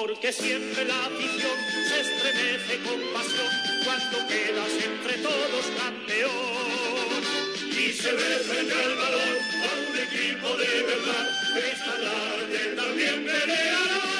Porque siempre la afición se estremece con pasión cuando quedas entre todos campeón. Y se ve al balón a un equipo de verdad esta tarde también peleará.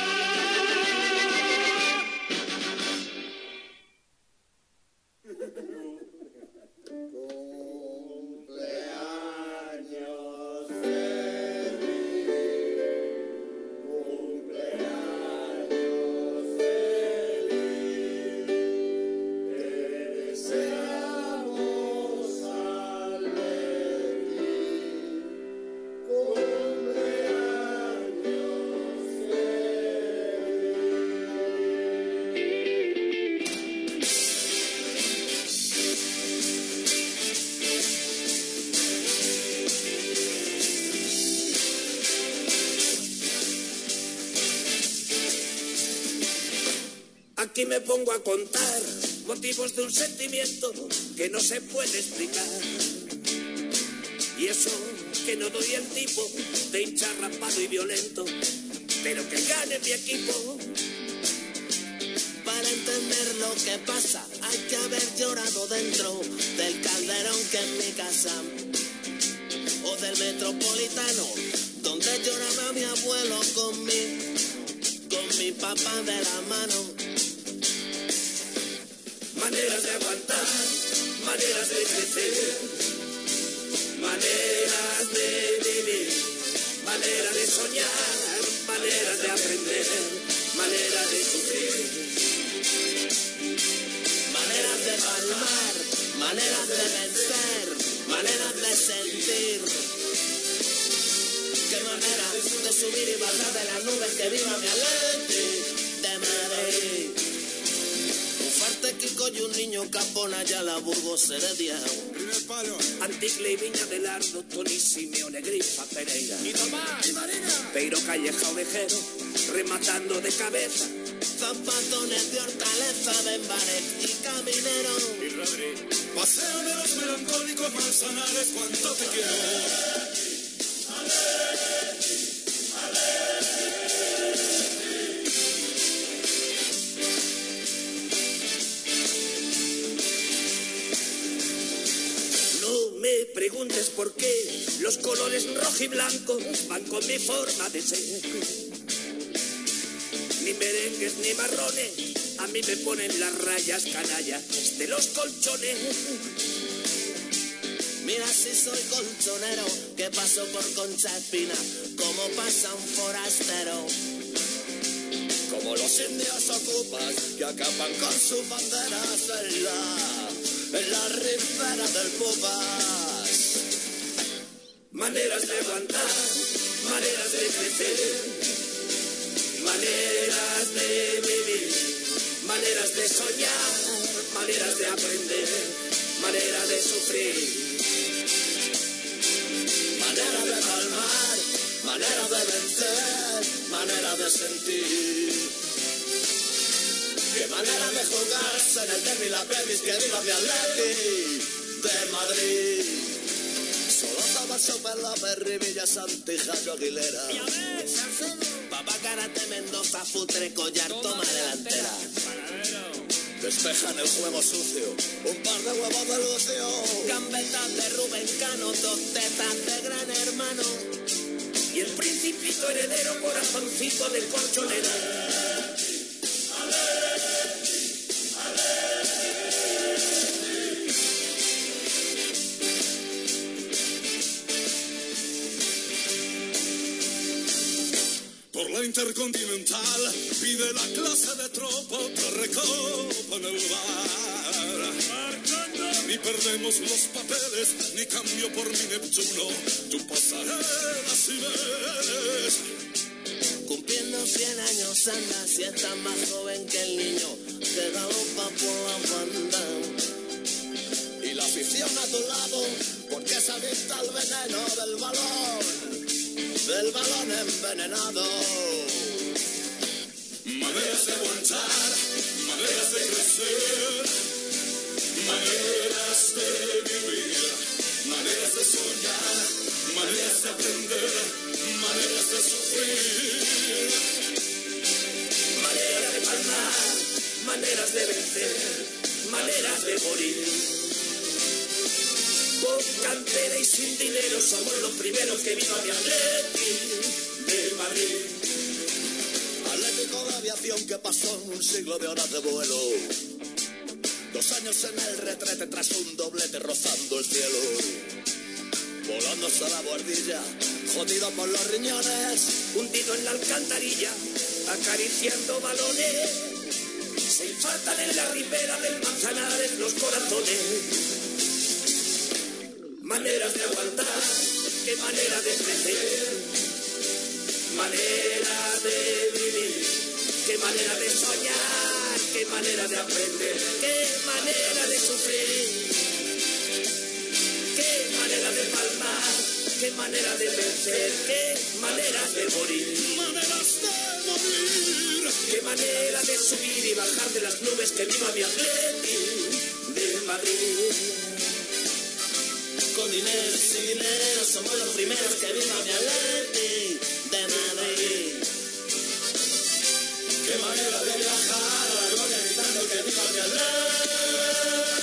Pongo a contar motivos de un sentimiento que no se puede explicar. Y eso que no doy el tipo de hincha rapado y violento, pero que gane mi equipo. Para entender lo que pasa hay que haber llorado dentro del calderón que es mi casa o del metropolitano donde lloraba mi abuelo con mi con mi papá de la mano maneras de crecer, maneras de vivir, maneras de soñar, maneras de aprender, maneras de sufrir. maneras de palmar maneras de vencer maneras de sentir qué manera de subir y bajar de las nubes que viva mi Atleti niño capona ya la Burgos Heredia palo. Anticle y Viña del Ardo, Tony Simeone, Grifa, Pereira. Y Tomás. Y Marina. Peiro Calleja Ovejero, rematando de cabeza. Zapatones de hortaleza, Benbaret y Caminero. Y Rodri. Paseo de los melancólicos manzanares, cuánto te quiero. Los colores rojo y blanco van con mi forma de ser. Ni merengues ni marrones, a mí me ponen las rayas canallas de los colchones. Mira si soy colchonero, que paso por Concha Espina, como pasa un forastero. Como los indios ocupas que acaban con sus banderas en la, en la ribera del Pupas. Maneras de aguantar, maneras de crecer, maneras de vivir, maneras de soñar, maneras de aprender, manera de sufrir. Manera de palmar, manera de vencer, manera de sentir. Qué manera de jugarse en el derby la premis que viva mi Atleti de Madrid. Super López, Rivilla, Santijago, Aguilera. Papá Karate Mendoza, Futre, Collar, toma delantera. Despejan el juego sucio, un par de huevos de lucio. Gambetas de Rubén Cano, dos tetas de gran hermano. Y el principito heredero, corazoncito del colchonero. Intercontinental pide la clase de tropa otra recopa en el bar. Ni perdemos los papeles, ni cambio por mi Neptuno. Tu pasarela si ves. Cumpliendo 100 años anda, si estás más joven que el niño que galopa por la banda. Y la afición a tu lado, porque se adicta al veneno del balón, del balón envenenado. Maneras de aguantar, maneras de crecer, maneras de vivir, maneras de soñar, maneras de aprender, maneras de sufrir. Manera de palmar, maneras de vencer, maneras de morir. Con cantera y sin dinero somos los primeros que vino a mi Atleti de Madrid. Atlético de aviación que pasó un siglo de horas de vuelo. Dos años en el retrete tras un doblete rozando el cielo. Volándose a la guardilla, jodido por los riñones. hundido en la alcantarilla, acariciando balones. Se infartan en la ribera del Manzanares los corazones. Maneras de aguantar, qué manera de crecer. Manera de vivir, qué manera de soñar, qué manera de aprender, qué manera de sufrir. Qué manera de palmar, qué manera de vencer, qué manera de morir. Maneras de morir. Qué manera de subir y bajar de las nubes que viva mi Atleti de Madrid. Con dinero sin dinero somos los primeros que viva mi Atleti de Madrid. Qué manera de viajar a la gloria gritando que viva mi Atleti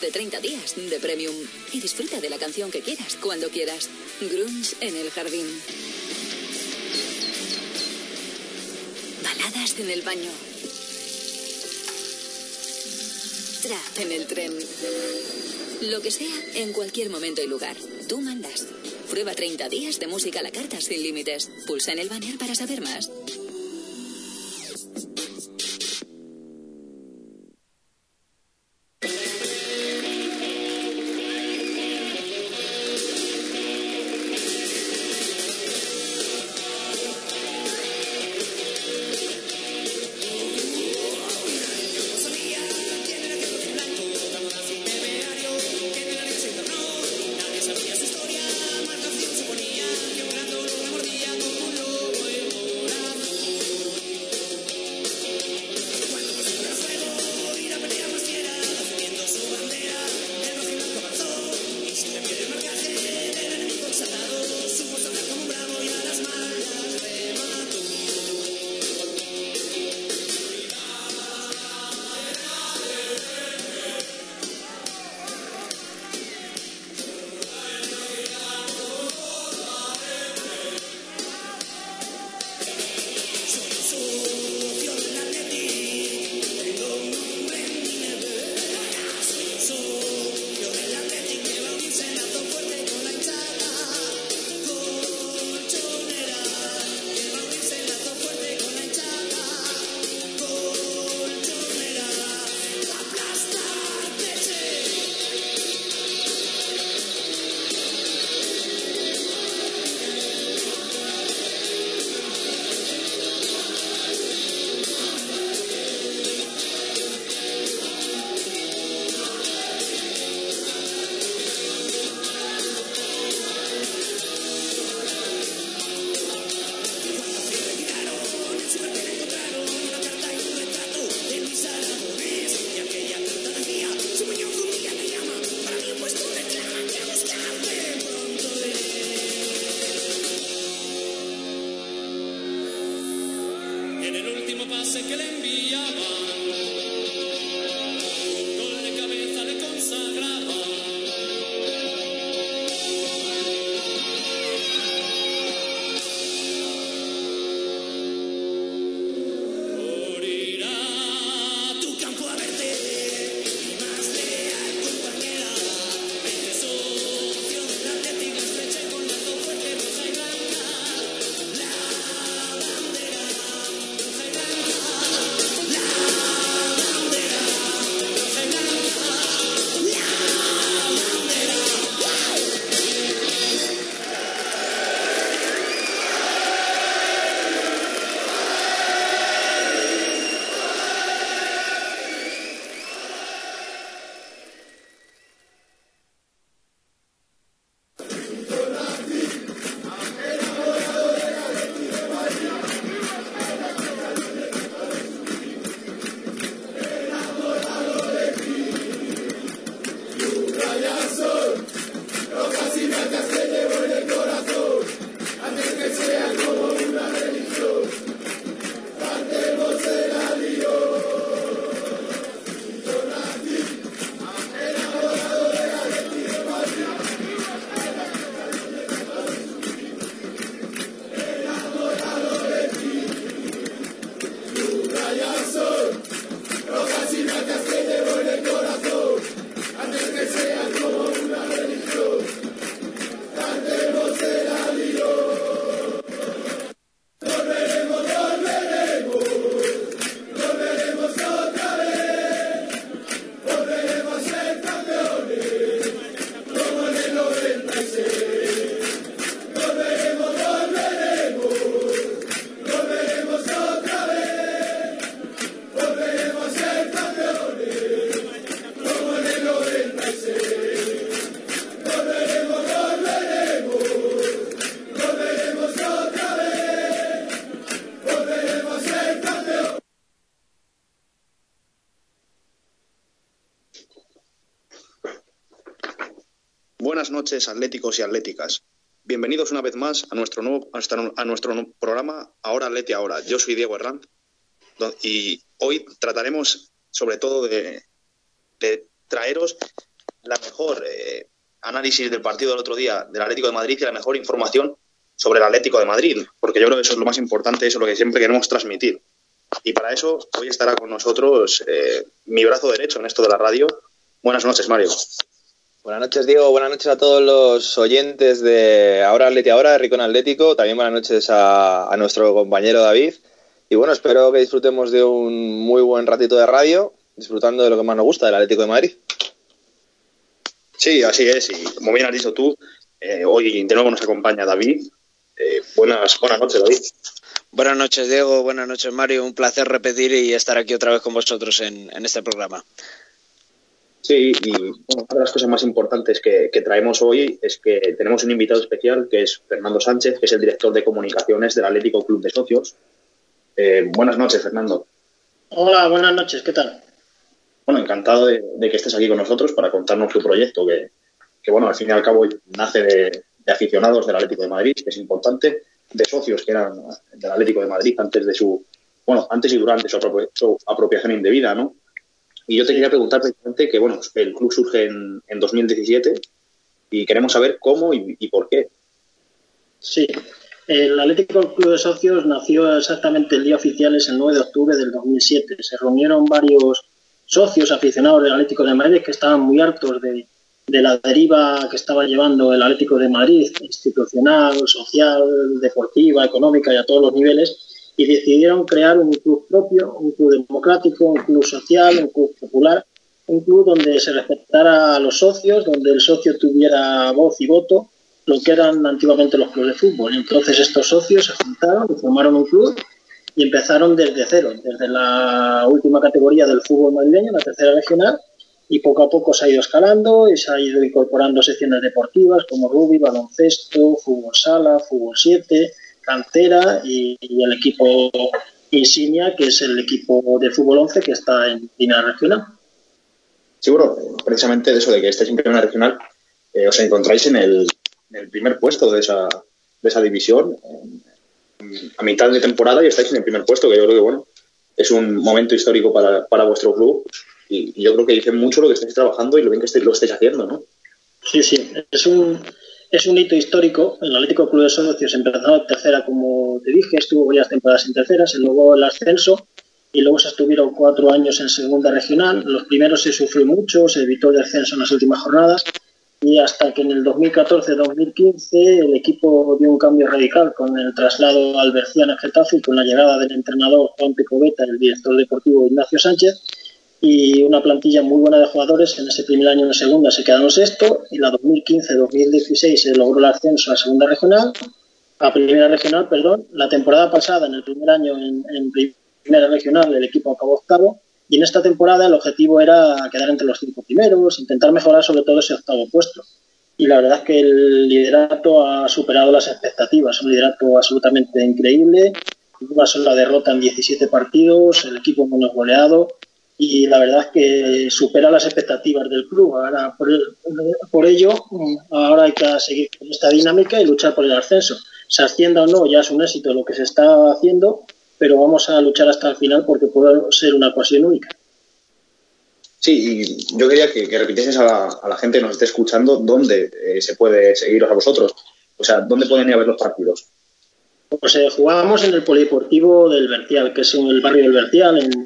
de 30 días de Premium y disfruta de la canción que quieras cuando quieras. Grunge en el jardín. Baladas en el baño. Trap en el tren. Lo que sea, en cualquier momento y lugar. Tú mandas. Prueba 30 días de música a la carta sin límites. Pulsa en el banner para saber más. Noches, atléticos y atléticas. Bienvenidos una vez más a nuestro nuevo a nuestro, programa Ahora Atleti Ahora. Yo soy Diego Herranz do- y hoy trataremos sobre todo de, de traeros la mejor eh, análisis del partido del otro día del Atlético de Madrid y la mejor información sobre el Atlético de Madrid, porque yo creo que eso es lo más importante, eso es lo que siempre queremos transmitir. Y para eso hoy estará con nosotros eh, mi brazo derecho en esto de la radio. Buenas noches, Mario. Buenas noches, Diego. Buenas noches a todos los oyentes de Ahora Atleti Ahora, de Ricón Atlético. También buenas noches a, a nuestro compañero David. Y bueno, espero que disfrutemos de un muy buen ratito de radio, disfrutando de lo que más nos gusta, del Atlético de Madrid. Sí, así es. Y como bien has dicho tú, eh, hoy de nuevo nos acompaña David. Eh, buenas, buenas noches, David. Buenas noches, Diego. Buenas noches, Mario. Un placer repetir y estar aquí otra vez con vosotros en, en este programa. Sí, y una de las cosas más importantes que, que traemos hoy es que tenemos un invitado especial que es Fernando Sánchez, que es el director de comunicaciones del Atlético Club de Socios. Eh, buenas noches, Fernando. Hola, buenas noches, ¿qué tal? Bueno, encantado de, de que estés aquí con nosotros para contarnos tu proyecto, que, que, bueno, al fin y al cabo nace de, de aficionados del Atlético de Madrid, que es importante, de socios que eran del Atlético de Madrid antes de su, bueno, antes y durante su, apropia- su apropiación indebida, ¿no? Y yo te quería preguntar precisamente que, bueno, el club surge en, en 2017 y queremos saber cómo y, y por qué. Sí, el Atlético Club de Socios nació exactamente el día oficial, es el 9 de octubre del 2007. Se reunieron varios socios aficionados del Atlético de Madrid que estaban muy hartos de, de la deriva que estaba llevando el Atlético de Madrid, institucional, social, deportiva, económica y a todos los niveles, y decidieron crear un club propio, un club democrático, un club social, un club popular, un club donde se respetara a los socios, donde el socio tuviera voz y voto, lo que eran antiguamente los clubes de fútbol. Entonces estos socios se juntaron y formaron un club y empezaron desde cero, desde la última categoría del fútbol madrileño, la tercera regional, y poco a poco se ha ido escalando y se ha ido incorporando secciones deportivas como rugby, baloncesto, fútbol sala, fútbol 7, cantera y, y el equipo insignia, que es el equipo de fútbol 11 que está en primera regional. Sí, bueno, precisamente de eso de que estéis en primera regional, eh, os encontráis en el, en el primer puesto de esa, de esa división, a mitad de temporada y estáis en el primer puesto, que yo creo que, bueno, es un momento histórico para, para vuestro club y, y yo creo que dice mucho lo que estáis trabajando y lo bien que estáis- lo estáis haciendo, ¿no? Sí, sí, es un, es un hito histórico. El Atlético Club de Socios empezó en tercera, como te dije, estuvo varias temporadas en tercera, se logró el ascenso y luego se estuvieron cuatro años en segunda regional. Los primeros se sufrió mucho, se evitó el descenso en las últimas jornadas y hasta que en el 2014-2015 el equipo dio un cambio radical con el traslado al Berciano Getafe y con la llegada del entrenador Juan Picobeta, el director deportivo Ignacio Sánchez y una plantilla muy buena de jugadores. En ese primer año en segunda se quedaron sexto y la 2015-2016 se logró el ascenso a segunda regional, a primera regional, perdón. La temporada pasada, en el primer año en, en primera regional, el equipo acabó octavo y en esta temporada el objetivo era quedar entre los cinco primeros, intentar mejorar sobre todo ese octavo puesto. Y la verdad es que el liderato ha superado las expectativas, un liderato absolutamente increíble, una sola derrota en 17 partidos, el equipo menos goleado y la verdad es que supera las expectativas del club. Ahora, por, por ello, ahora hay que seguir con esta dinámica y luchar por el ascenso. Se ascienda o no, ya es un éxito lo que se está haciendo, pero vamos a luchar hasta el final porque puede ser una ocasión única. Sí, y yo quería que, que repitieses a la, a la gente que nos esté escuchando dónde eh, se puede seguiros a vosotros. O sea, dónde pueden ir a ver los partidos. Pues eh, jugábamos en el Polideportivo del Bercial, que es en el barrio del Bercial, en,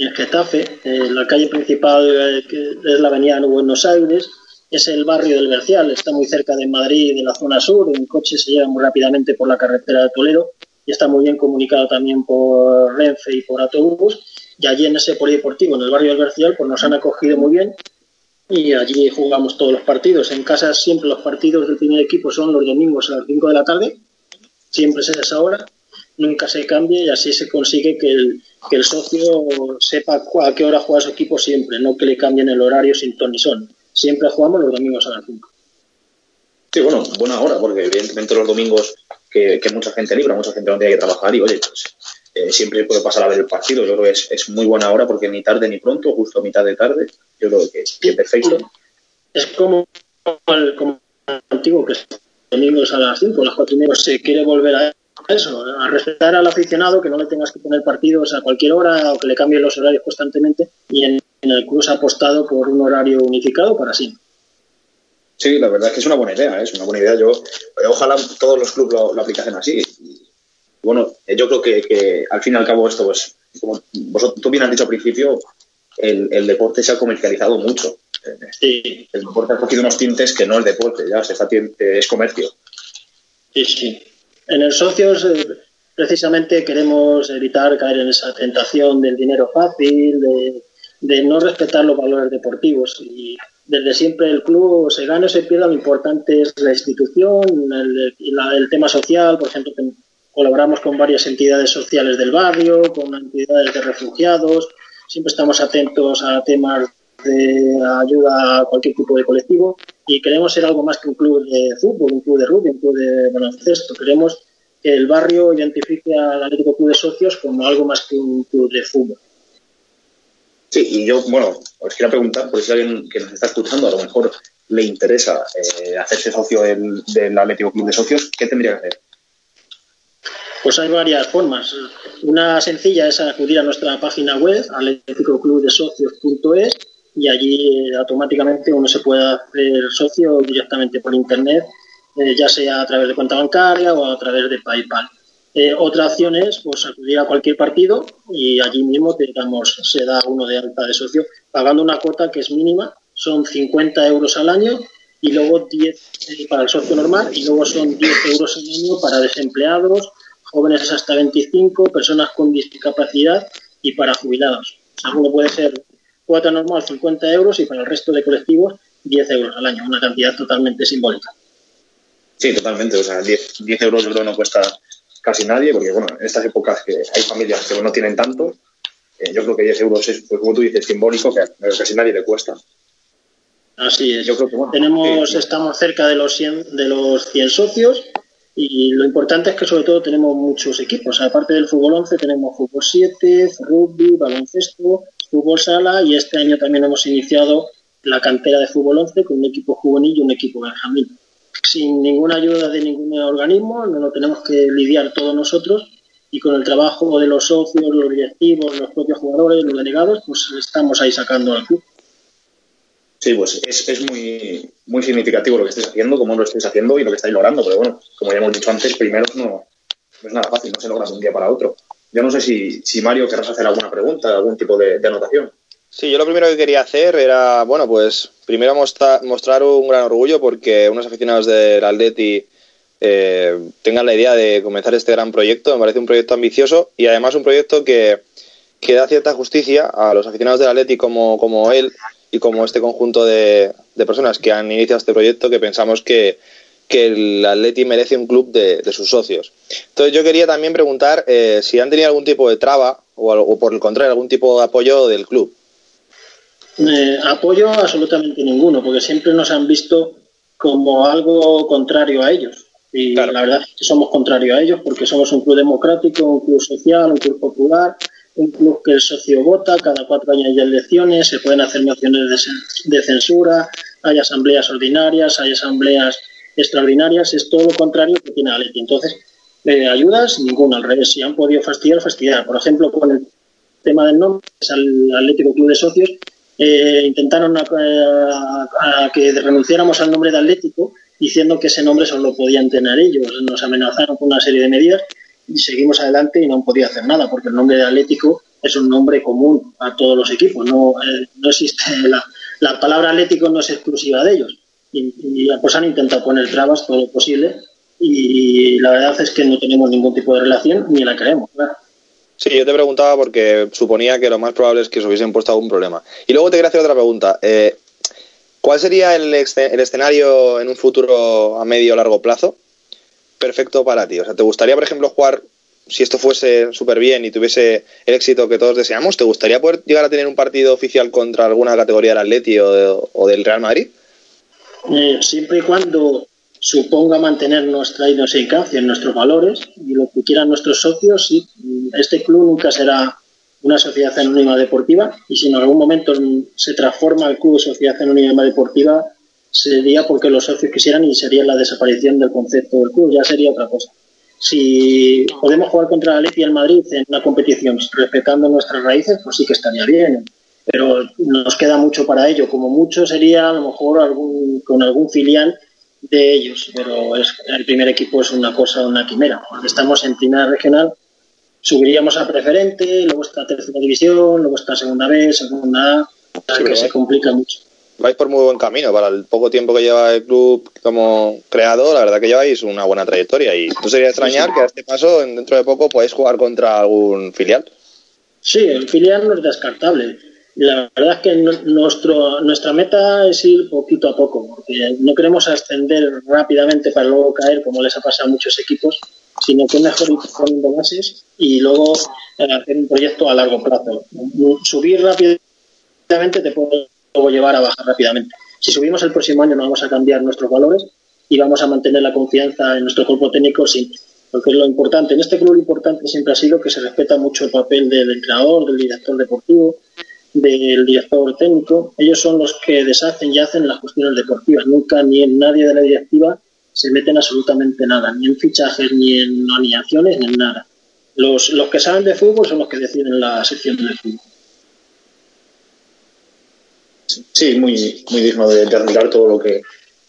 en Getafe. Eh, la calle principal, eh, que es la avenida Buenos Aires, es el barrio del Bercial. Está muy cerca de Madrid, de la zona sur. En coche se llega muy rápidamente por la carretera de Toledo y está muy bien comunicado también por Renfe y por autobús. Y allí en ese polideportivo, en el barrio del Bercial, pues nos han acogido muy bien y allí jugamos todos los partidos. En casa siempre los partidos del primer equipo son los domingos a las 5 de la tarde, siempre es esa hora, nunca se cambia y así se consigue que el, que el socio sepa a qué hora juega su equipo siempre, no que le cambien el horario sin ton ni son. Siempre jugamos los domingos a las 5. Sí, bueno, buena hora, porque evidentemente los domingos que, que mucha gente libra, mucha gente no tiene que trabajar y oye, pues eh, siempre puede pasar a ver el partido. Yo creo que es, es muy buena hora porque ni tarde ni pronto, justo a mitad de tarde, yo creo que, que perfecto. Es como el, como el antiguo que es domingos a las 5, a las 4 y media, se quiere volver a eso, a respetar al aficionado, que no le tengas que poner partidos a cualquier hora o que le cambien los horarios constantemente y en, en el club se ha apostado por un horario unificado para siempre. Sí, la verdad es que es una buena idea, ¿eh? es una buena idea. Yo eh, ojalá todos los clubes lo, lo aplicasen así. Y, bueno, eh, yo creo que, que al fin y al cabo esto, pues, como vosotros, tú bien has dicho al principio, el, el deporte se ha comercializado mucho. Sí, El deporte ha cogido unos tintes que no es deporte, ya se está, es comercio. sí, sí. En el socios eh, precisamente queremos evitar caer en esa tentación del dinero fácil, de, de no respetar los valores deportivos. Y desde siempre el club se gana o se pierda, lo importante es la institución, el, la- el tema social, por ejemplo, colaboramos con varias entidades sociales del barrio, con entidades de refugiados, siempre estamos atentos a temas de ayuda a cualquier tipo de colectivo y queremos ser algo más que un club de fútbol, un club de rugby, un club de baloncesto. Queremos que el barrio identifique al Atlético Club de Socios como algo más que un club de fútbol. Sí, y yo, bueno, os quiero preguntar, por si alguien que nos está escuchando a lo mejor le interesa eh, hacerse socio del, del Atlético Club de Socios, ¿qué tendría que hacer? Pues hay varias formas. Una sencilla es acudir a nuestra página web, atleticoclubdesocios.es, y allí eh, automáticamente uno se puede hacer socio directamente por internet, eh, ya sea a través de cuenta bancaria o a través de PayPal. Eh, otra opción es pues, acudir a cualquier partido y allí mismo te damos, se da uno de alta de socio pagando una cuota que es mínima, son 50 euros al año y luego 10 eh, para el socio normal y luego son 10 euros al año para desempleados, jóvenes hasta 25, personas con discapacidad y para jubilados. Alguno puede ser cuota normal 50 euros y para el resto de colectivos 10 euros al año, una cantidad totalmente simbólica. Sí, totalmente. O sea, 10, 10 euros yo creo no cuesta casi nadie, porque bueno, en estas épocas que hay familias que no tienen tanto, eh, yo creo que 10 euros es, pues, como tú dices, simbólico, que casi nadie le cuesta. Así es. Yo creo que, bueno, Tenemos, estamos cerca de los 100, de los 100 socios y lo importante es que sobre todo tenemos muchos equipos. Aparte del fútbol 11 tenemos fútbol 7, rugby, baloncesto, fútbol sala y este año también hemos iniciado la cantera de fútbol 11 con un equipo juvenil y un equipo benjamín. Sin ninguna ayuda de ningún organismo, no lo tenemos que lidiar todos nosotros y con el trabajo de los socios, los directivos, los propios jugadores, los delegados, pues estamos ahí sacando al club. Sí, pues es, es muy, muy significativo lo que estáis haciendo, cómo lo estáis haciendo y lo que estáis logrando. Pero bueno, como ya hemos dicho antes, primero no, no es nada fácil, no se logra de un día para otro. Yo no sé si, si Mario querrás hacer alguna pregunta, algún tipo de, anotación. Sí, yo lo primero que quería hacer era, bueno, pues primero mostra- mostrar un gran orgullo porque unos aficionados del Atleti eh, tengan la idea de comenzar este gran proyecto. Me parece un proyecto ambicioso y además un proyecto que, que da cierta justicia a los aficionados del Atleti como, como él y como este conjunto de, de personas que han iniciado este proyecto que pensamos que, que el Atleti merece un club de, de sus socios. Entonces yo quería también preguntar eh, si han tenido algún tipo de traba o, o por el contrario algún tipo de apoyo del club. Eh, apoyo absolutamente ninguno, porque siempre nos han visto como algo contrario a ellos. Y la verdad es que somos contrario a ellos porque somos un club democrático, un club social, un club popular, un club que el socio vota, cada cuatro años hay elecciones, se pueden hacer mociones de censura, hay asambleas ordinarias, hay asambleas extraordinarias, es todo lo contrario que tiene Atleti. Entonces, eh, ayudas, ninguna, al revés. Si han podido fastidiar, fastidiar. Por ejemplo, con el tema del nombre, es el Atlético Club de Socios, eh, intentaron a, a- que renunciáramos al nombre de Atlético diciendo que ese nombre solo lo podían tener ellos. Nos amenazaron con una serie de medidas y seguimos adelante y no han podido hacer nada porque el nombre de Atlético es un nombre común a todos los equipos. No, eh, no existe la, la palabra Atlético no es exclusiva de ellos y, y, pues han intentado poner trabas todo lo posible y la verdad es que no tenemos ningún tipo de relación ni la queremos. claro. Sí, yo te preguntaba porque suponía que lo más probable es que os hubiesen puesto algún problema. Y luego te quería hacer otra pregunta. Eh, ¿Cuál sería el escenario en un futuro a medio o largo plazo perfecto para ti? O sea, ¿te gustaría, por ejemplo, jugar, si esto fuese súper bien y tuviese el éxito que todos deseamos, ¿te gustaría poder llegar a tener un partido oficial contra alguna categoría del Atleti o, de- o del Real Madrid? Eh, siempre y cuando suponga mantener nuestra idiosincrasia nuestros valores y lo que quieran nuestros socios, sí, este club nunca será una sociedad anónima deportiva y si en algún momento se transforma el club en sociedad anónima deportiva sería porque los socios quisieran y sería la desaparición del concepto del club, ya sería otra cosa. Si podemos jugar contra el Atleti y el Madrid en una competición respetando nuestras raíces, pues sí que estaría bien. Pero nos queda mucho para ello. Como mucho sería a lo mejor algún, con algún filial de ellos. Pero es, el primer equipo es una cosa, una quimera. Porque estamos en primera regional, subiríamos a preferente, luego está tercera división, luego está segunda B, segunda A. Sí, que se complica mucho. Vais por muy buen camino. Para el poco tiempo que lleva el club como creado, la verdad que lleváis una buena trayectoria. Y no sería extrañar que a este paso, en- dentro de poco, podáis jugar contra algún filial. Sí, el filial no es descartable. La verdad es que nuestro, nuestra meta es ir poquito a poco, porque no queremos ascender rápidamente para luego caer, como les ha pasado a muchos equipos, sino que es mejor ir poniendo bases y luego eh, hacer un proyecto a largo plazo. Subir rápidamente te puede luego llevar a bajar rápidamente. Si subimos el próximo año no vamos a cambiar nuestros valores y vamos a mantener la confianza en nuestro cuerpo técnico siempre. Porque es lo importante. En este club lo importante siempre ha sido que se respeta mucho el papel del entrenador, del director deportivo, del director técnico. Ellos son los que deshacen y hacen las cuestiones deportivas. Nunca ni en nadie de la directiva se meten absolutamente nada, ni en fichajes, ni en alineaciones, ni en nada. Los, los que saben de fútbol son los que deciden la sección del fútbol. Sí, muy, muy digno de, de admirar todo lo que,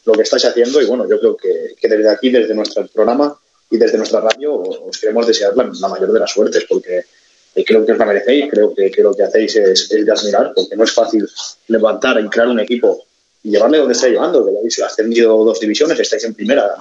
lo que estáis haciendo y bueno, yo creo que, que desde aquí, desde nuestro programa y desde nuestra radio, os queremos desear la, la mayor de las suertes porque eh, creo que os la merecéis, creo que, que lo que hacéis es, es de admirar porque no es fácil levantar y crear un equipo y llevarle donde estáis llevando, que ya habéis ascendido dos divisiones, estáis en primera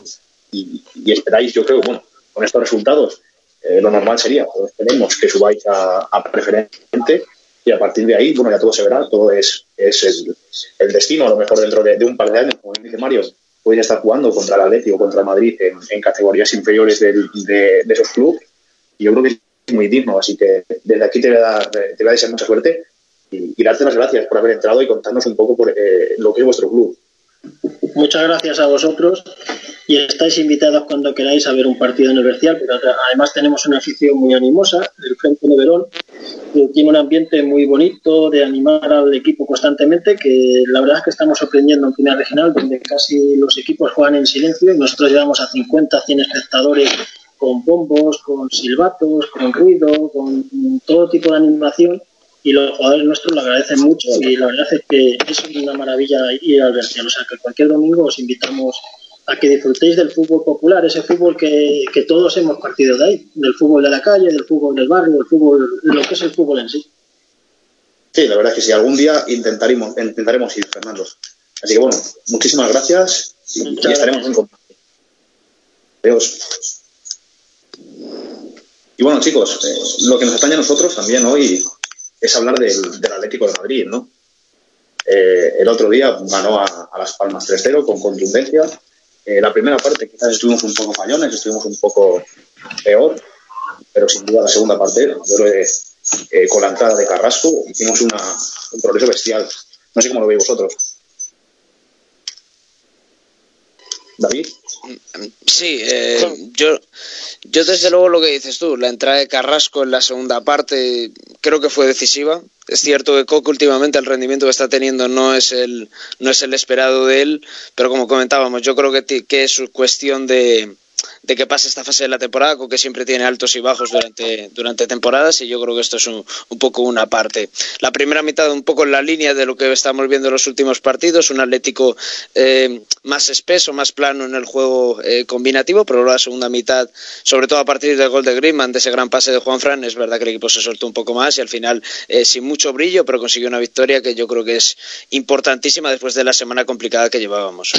y, y esperáis, yo creo, bueno, con estos resultados, eh, lo normal sería, pues, esperemos que subáis a, a preferente y a partir de ahí, bueno, ya todo se verá, todo es, es el, el destino, a lo mejor dentro de, de un par de años, como dice Mario, podéis estar jugando contra el Atleti o contra el Madrid en, en categorías inferiores del- de, de esos clubes y yo creo que muy digno, así que desde aquí te voy a, te voy a desear mucha suerte y, y darte las gracias por haber entrado y contarnos un poco por eh, lo que es vuestro club. Muchas gracias a vosotros y estáis invitados cuando queráis a ver un partido en el Bercial, pero además tenemos una afición muy animosa, el Frente de Verón, que tiene un ambiente muy bonito de animar al equipo constantemente, que la verdad es que estamos sorprendiendo en Primera Regional, donde casi los equipos juegan en silencio y nosotros llevamos a 50, 100 espectadores con bombos, con silbatos, con ruido, con todo tipo de animación y los jugadores nuestros lo agradecen mucho y la verdad es que es una maravilla ir al Bercial. O sea que cualquier domingo os invitamos a que disfrutéis del fútbol popular, ese fútbol que, que todos hemos partido de ahí, del fútbol de la calle, del fútbol del barrio, del fútbol, lo que es el fútbol en sí. Sí, la verdad es que sí, algún día intentaremos, intentaremos ir, Fernando. Así que bueno, muchísimas gracias y, y estaremos en contacto. Adiós. Y bueno, chicos, eh, lo que nos atañe a nosotros también hoy es hablar del, Atlético de Madrid, ¿no? Eh, el otro día ganó a, Las Palmas 3-0 con contundencia. Eh, la primera parte quizás estuvimos un poco fallones, estuvimos un poco peor, pero sin duda la segunda parte, yo eh, con la entrada de Carrasco hicimos una, un progreso bestial. No sé cómo lo veis vosotros. David. Sí, eh, yo, yo desde luego lo que dices tú, la entrada de Carrasco en la segunda parte creo que fue decisiva. Es cierto que Coque últimamente el rendimiento que está teniendo no es el, no es el esperado de él, pero como comentábamos, yo creo que, que es cuestión de, de que pase esta fase de la temporada, Coque siempre tiene altos y bajos durante, durante temporadas y yo creo que esto es un, un poco una parte. La primera mitad un poco en la línea de lo que estamos viendo en los últimos partidos, un Atlético eh, más espeso, más plano en el juego eh, combinativo, pero la segunda mitad, sobre todo a partir del gol de Griezmann, de ese gran pase de Juan Fran, es verdad que el equipo se soltó un poco más y al final eh, sin mucho brillo, pero consiguió una victoria que yo creo que es importantísima después de la semana complicada que llevábamos.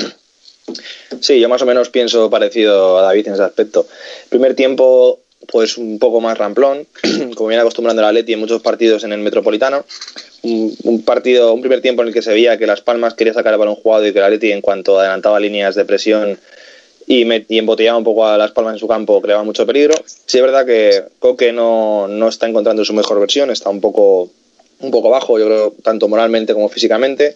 Sí, yo más o menos pienso parecido a David en ese aspecto. Primer tiempo, pues un poco más ramplón, como viene acostumbrando el Atleti en muchos partidos en el Metropolitano. Un, partido, un primer tiempo en el que se veía que Las Palmas quería sacar el balón jugado y que el Atleti en cuanto adelantaba líneas de presión y, me- y embotellaba un poco a Las Palmas en su campo creaba mucho peligro. Sí es verdad que Coque no, no está encontrando su mejor versión, está un poco, un poco bajo, yo creo, tanto moralmente como físicamente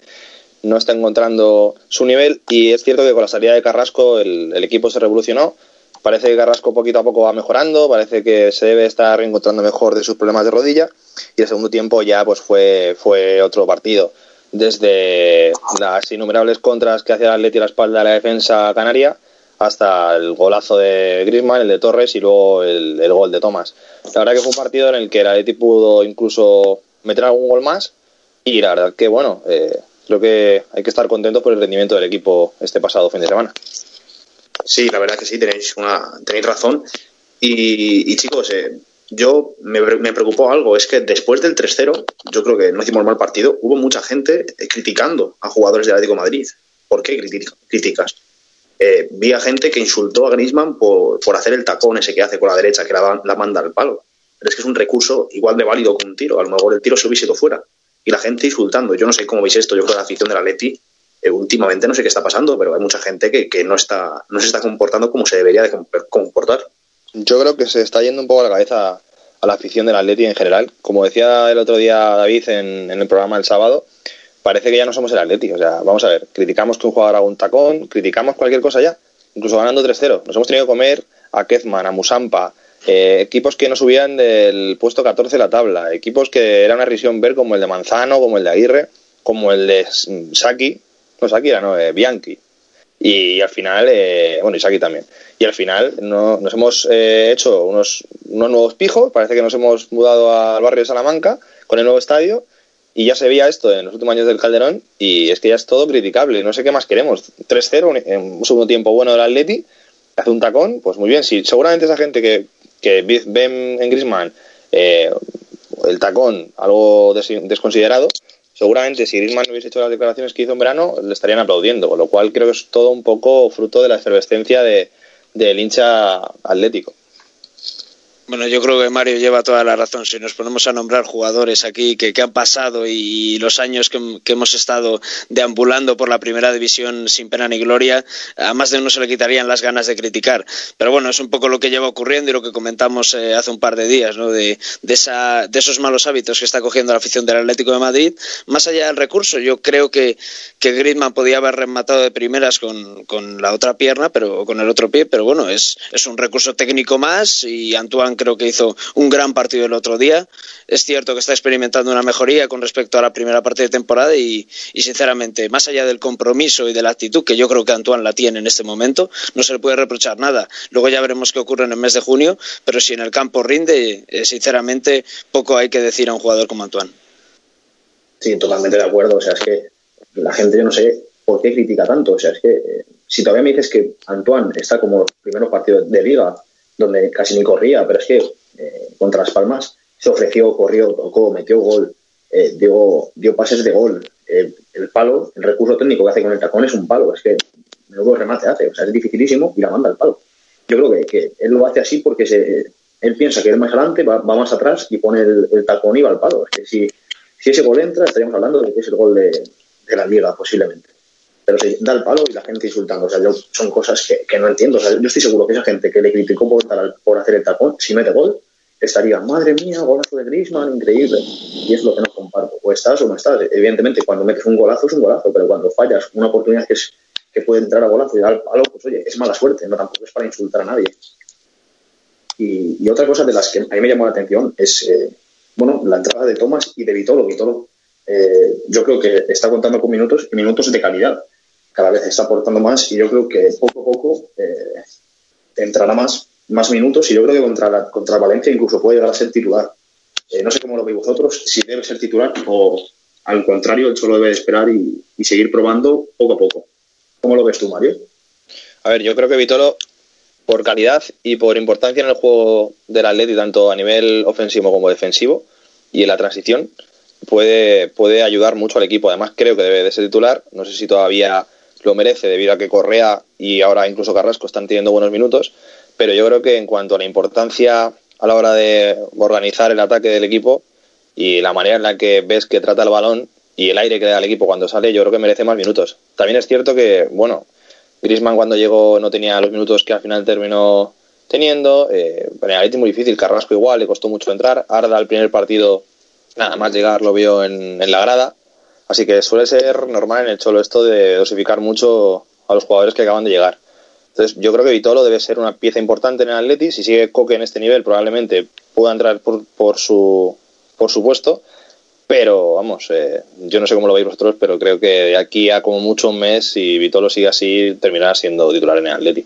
no está encontrando su nivel y es cierto que con la salida de Carrasco el, equipo se revolucionó. Parece que Carrasco poquito a poco va mejorando, parece que se debe estar reencontrando mejor de sus problemas de rodilla y el segundo tiempo ya pues fue, fue otro partido. Desde las innumerables contras que hacía el Atleti a la espalda de la defensa canaria hasta el golazo de Griezmann, el de Torres y luego el, gol de Tomás. La verdad que fue un partido en el que el Atleti pudo incluso meter algún gol más y la verdad que bueno, eh, creo que hay que estar contentos por el rendimiento del equipo este pasado fin de semana. Sí, la verdad que sí, tenéis, una, tenéis razón. Y, y, chicos, eh, yo me, me, preocupó algo, es que después del 3-0, yo creo que no hicimos mal partido, hubo mucha gente criticando a jugadores del Atlético Madrid. ¿Por qué criticas? Eh, vi a gente que insultó a Griezmann por, por, hacer el tacón ese que hace con la derecha, que la, la manda al palo. Pero es que es un recurso igual de válido que un tiro. A lo mejor el tiro se hubiese ido fuera. Y la gente insultando. Yo no sé cómo veis esto. Yo creo que la afición del Atleti eh, últimamente no sé qué está pasando, pero hay mucha gente que, que, no, está, no se está comportando como se debería de comportar. Yo creo que se está yendo un poco a la cabeza a la afición del Atleti en general. Como decía el otro día David en, el programa el sábado, parece que ya no somos el Atleti. O sea, vamos a ver, criticamos que un jugador haga un tacón, criticamos cualquier cosa ya, incluso ganando 3-0. Nos hemos tenido que comer a Kezman, a Musampa, eh, equipos que no subían del puesto 14 de la tabla, equipos que era una risión ver como el de Manzano, como el de Aguirre, como el de Saki, no Saki era, no, eh, Bianchi. Y, al final, eh, bueno, y Saki también. Y al final no, nos hemos eh, hecho unos, unos nuevos pijos, parece que nos hemos mudado al barrio de Salamanca con el nuevo estadio y ya se veía esto en los últimos años del Calderón y es que ya es todo criticable. No sé qué más queremos. 3-0 en un segundo tiempo bueno del Atleti, hace un tacón, pues muy bien. Sí, seguramente esa gente que, que ven en Griezmann eh, el tacón algo des desconsiderado, seguramente si Griezmann hubiese hecho las declaraciones que hizo en verano, le estarían aplaudiendo, con lo cual creo que es todo un poco fruto de la efervescencia de, del hincha atlético. Bueno, yo creo que Mario lleva toda la razón. Si nos ponemos a nombrar jugadores aquí que, han pasado y, los años que, que, hemos estado deambulando por la primera división sin pena ni gloria, a más de uno se le quitarían las ganas de criticar. Pero bueno, es un poco lo que lleva ocurriendo y lo que comentamos eh, hace un par de días, ¿no? De, de, esa, de, esos malos hábitos que está cogiendo la afición del Atlético de Madrid. Más allá del recurso, yo creo que, que Griezmann podía haber rematado de primeras con, con la otra pierna, pero con el otro pie, pero bueno, es, es un recurso técnico más y Antoine Creo que hizo un gran partido el otro día. Es cierto que está experimentando una mejoría con respecto a la primera parte de temporada y, y, sinceramente, más allá del compromiso y de la actitud que yo creo que Antoine la tiene en este momento, no se le puede reprochar nada. Luego ya veremos qué ocurre en el mes de junio, pero si en el campo rinde, eh, sinceramente, poco hay que decir a un jugador como Antoine. Sí, totalmente de acuerdo. O sea, es que la gente, yo no sé por qué critica tanto. O sea, es que eh, si todavía me dices que Antoine está como los primeros partidos de liga, donde casi ni corría, pero es que eh, contra Las Palmas se ofreció, corrió, tocó, metió gol, eh, dio, dio pases de gol. El palo, el recurso técnico que hace con el tacón es un palo, es que nuevo remate hace, o sea, es dificilísimo y la manda al palo. Yo creo que, él lo hace así porque se, él piensa que es más adelante, va, va, más atrás y pone el, tacón y va al palo. Es que si, ese gol entra, estaríamos hablando de que es el gol de la liga, posiblemente pero da el palo y la gente insultando. O sea, yo, son cosas que, no entiendo. O sea, yo estoy seguro que esa gente que le criticó por, por hacer el tacón, si mete gol, estaría, madre mía, golazo de Griezmann, increíble. Y es lo que no comparto. O estás o no estás. Evidentemente, cuando metes un golazo es un golazo, pero cuando fallas una oportunidad que, es, que puede entrar a golazo y dar el palo, pues oye, es mala suerte, no tampoco es para insultar a nadie. Y, y otra cosa de las que a mí me llamó la atención es, eh, bueno, la entrada de Thomas y de Vitolo. Vitolo, eh, yo creo que está contando con minutos y minutos de calidad cada vez está aportando más y yo creo que poco a poco eh, entrará más, más minutos y yo creo que contra, la, contra Valencia incluso puede llegar a ser titular. Eh, no sé cómo lo veis vosotros, si debe ser titular o al contrario, él solo debe esperar y, y, seguir probando poco a poco. ¿Cómo lo ves tú, Mario? A ver, yo creo que Vitolo, por calidad y por importancia en el juego del Atleti, tanto a nivel ofensivo como defensivo y en la transición, puede, puede ayudar mucho al equipo. Además, creo que debe de ser titular. No sé si todavía lo merece debido a que Correa y ahora incluso Carrasco están teniendo buenos minutos, pero yo creo que en cuanto a la importancia a la hora de organizar el ataque del equipo y la manera en la que ves que trata el balón y el aire que da al equipo cuando sale, yo creo que merece más minutos. También es cierto que, bueno, Grisman cuando llegó no tenía los minutos que al final terminó teniendo, eh, es muy difícil, Carrasco igual, le costó mucho entrar, Arda el primer partido, nada más llegar lo vio en, en la grada, Así que suele ser normal en el Cholo esto de dosificar mucho a los jugadores que acaban de llegar. Entonces, yo creo que Vitolo debe ser una pieza importante en el Atleti. Si sigue Coque en este nivel, probablemente pueda entrar por, por su, por su puesto. Pero, vamos, eh, yo no sé cómo lo veis vosotros, pero creo que de aquí a como mucho un mes, si Vitolo sigue así, terminará siendo titular en el Atleti.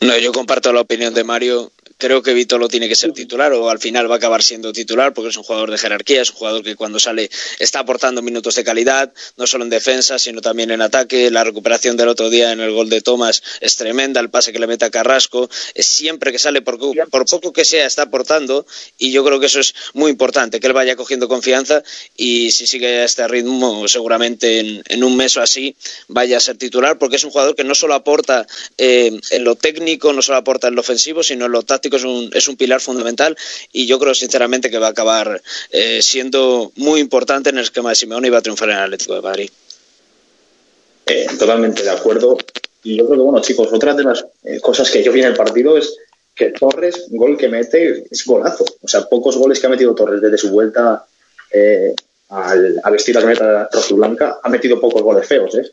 No, yo comparto la opinión de Mario creo que Vitolo tiene que ser titular o al final va a acabar siendo titular porque es un jugador de jerarquía, es un jugador que cuando sale está aportando minutos de calidad, no solo en defensa, sino también en ataque. La recuperación del otro día en el gol de Thomas es tremenda, el pase que le mete a Carrasco, siempre que sale, por, por poco que sea, está aportando y yo creo que eso es muy importante, que él vaya cogiendo confianza y si sigue a este ritmo, seguramente en, en un mes o así vaya a ser titular porque es un jugador que no solo aporta eh, en lo técnico, no solo aporta en lo ofensivo, sino en lo táctico es un, es un pilar fundamental y yo creo sinceramente que va a acabar eh, siendo muy importante en el esquema de Simeone y va a triunfar en el Atlético de Madrid. Eh, totalmente de acuerdo. Y yo creo que, bueno, chicos, otra de las eh, cosas que yo vi en el partido es que Torres, gol que mete, es golazo. O sea, pocos goles que ha metido Torres desde su vuelta eh, al, a vestir la camiseta rojiblanca, ha metido pocos goles feos, ¿eh?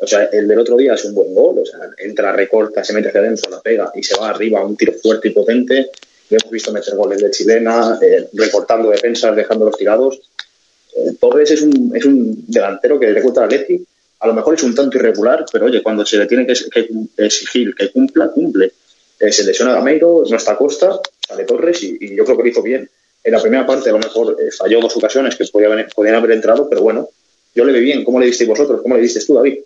O sea, el del otro día es un buen gol, o sea, entra, recorta, se mete hacia adentro, la pega y se va arriba, un tiro fuerte y potente. Y hemos visto meter goles de chilena, eh, recortando defensas, dejándolos tirados. Eh, Torres es un, es un delantero que le cuesta a Leti. A lo mejor es un tanto irregular, pero oye, cuando se le tiene que, exigir que cumpla, cumple. Eh, se lesiona a Gameiro, no está a costa, sale Torres y, yo creo que lo hizo bien. En la primera parte a lo mejor falló dos ocasiones que podían, podían haber entrado, pero bueno, yo le vi bien. ¿Cómo le visteis vosotros? ¿Cómo le viste tú, David?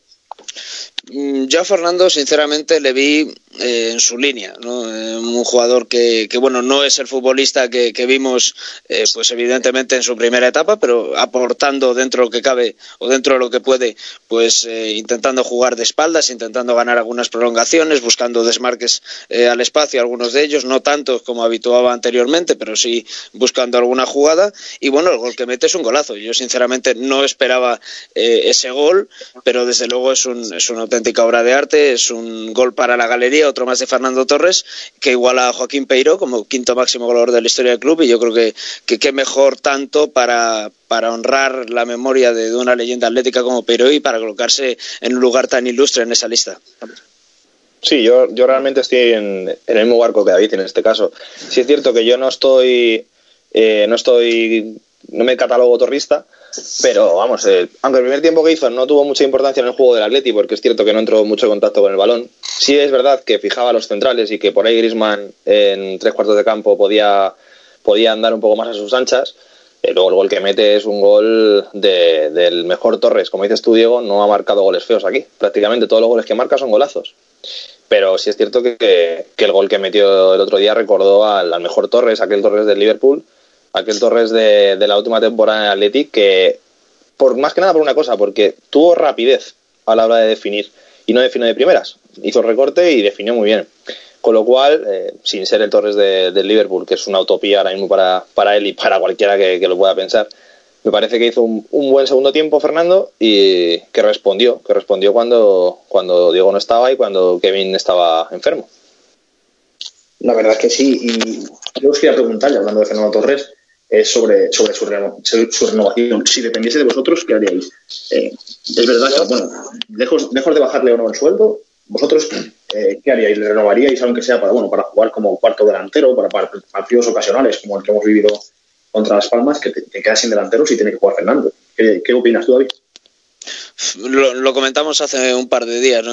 Mm, yo a Fernando, sinceramente, le vi eh, en su línea, ¿no? Eh, un jugador que, que, bueno, no es el futbolista que, vimos, eh, pues evidentemente en su primera etapa, pero aportando dentro de lo que cabe o dentro de lo que puede, pues eh, intentando jugar de espaldas, intentando ganar algunas prolongaciones, buscando desmarques al espacio, algunos de ellos, no tantos como habituaba anteriormente, pero sí buscando alguna jugada. Y bueno, el gol que mete es un golazo. Yo, sinceramente, no esperaba ese gol, pero desde luego es un, es un auténtica obra de arte, es un gol para la galería, otro más de Fernando Torres, que iguala a Joaquín Peiro como quinto máximo goleador de la historia del club y yo creo que que qué mejor tanto para, para honrar la memoria de, de, una leyenda atlética como Peiro y para colocarse en un lugar tan ilustre en esa lista. Sí, yo, yo realmente estoy en, en el mismo barco que David en este caso. Sí es cierto que yo no estoy, eh, no estoy, no me catalogo torrista, pero vamos, eh, aunque el primer tiempo que hizo no tuvo mucha importancia en el juego del Atleti, porque es cierto que no entró mucho contacto con el balón. Sí es verdad que fijaba los centrales y que por ahí Griezmann en tres cuartos de campo podía, podía andar un poco más a sus anchas. Eh, luego el gol que mete es un gol de- del mejor Torres. Como dices tú, Diego, no ha marcado goles feos aquí. Prácticamente todos los goles que marca son golazos. Pero sí es cierto que, que- el gol que metió el otro día recordó al mejor Torres, aquel Torres del Liverpool, aquel Torres de, de la última temporada en Athletic, que por más que nada por una cosa, porque tuvo rapidez a la hora de definir y no definió de primeras. Hizo recorte y definió muy bien. Con lo cual, eh, sin ser el Torres de- del Liverpool, que es una utopía ahora mismo para, para él y para cualquiera que, que lo pueda pensar, me parece que hizo un, un buen segundo tiempo Fernando y que respondió, que respondió cuando, cuando Diego no estaba y cuando Kevin estaba enfermo. La verdad es que sí. Y yo os quería preguntar, ya hablando de Fernando Torres, eh, sobre, sobre su, reno- su- renovación. Si dependiese de vosotros, ¿qué haríais? Eh, es verdad que, bueno, lejos, lejos de bajarle o no el sueldo, vosotros, eh, ¿qué haríais? ¿Le renovaríais aunque sea para, bueno, para jugar como cuarto delantero, para, partidos ocasionales como el que hemos vivido contra Las Palmas, que te, quedas sin delanteros y tiene que jugar Fernando? ¿Qué, qué opinas tú, David? Lo, lo comentamos hace un par de días.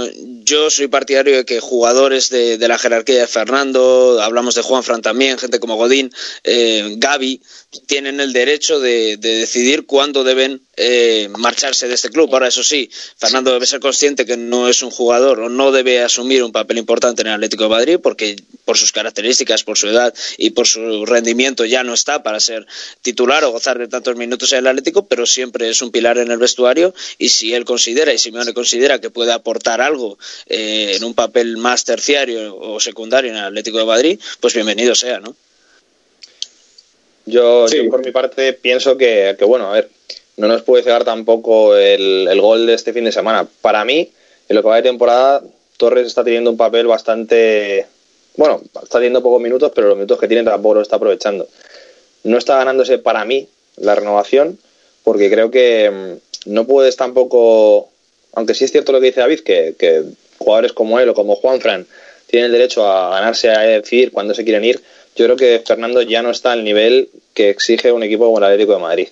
Yo soy partidario de que jugadores de, de la jerarquía de Fernando, hablamos de Juan Fran también, gente como Godín, eh, Gaby, tienen el derecho de, de decidir cuándo deben eh, marcharse de este club. Ahora, eso sí, Fernando debe ser consciente que no es un jugador o no debe asumir un papel importante en el Atlético de Madrid porque por sus características, por su edad y por su rendimiento ya no está para ser titular o gozar de tantos minutos en el Atlético, pero siempre es un pilar en el vestuario y si él considera y Simeone considera que puede aportar algo eh, en un papel más terciario o secundario en el Atlético de Madrid, pues bienvenido sea, ¿no? Yo, yo por mi parte pienso que, que, bueno, a ver, no nos puede cegar tampoco el, el gol de este fin de semana. Para mí, en lo que va de temporada, Torres está teniendo un papel bastante. Bueno, está teniendo pocos minutos, pero los minutos que tiene tampoco lo está aprovechando. No está ganándose para mí la renovación, porque creo que mm, no puedes tampoco. Aunque sí es cierto lo que dice David, que, que jugadores como él o como Juanfran tienen el derecho a ganarse a decidir cuándo se quieren ir. Yo creo que Fernando ya no está al nivel que exige un equipo como el Atlético de Madrid.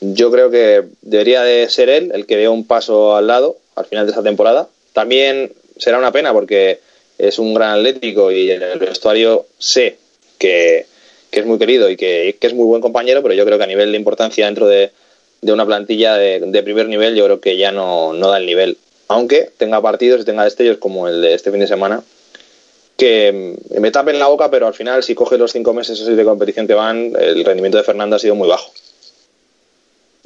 Yo creo que debería de ser él el que dé un paso al lado al final de esta temporada. También será una pena porque es un gran atlético y en el vestuario sé que, que es muy querido y que, que, es muy buen compañero, pero yo creo que a nivel de importancia dentro de, de una plantilla de, de, primer nivel, yo creo que ya no, no da el nivel. Aunque tenga partidos y tenga destellos como el de este fin de semana, que me tapen la boca, pero al final, si coges los cinco meses de competición que van, el rendimiento de Fernando ha sido muy bajo.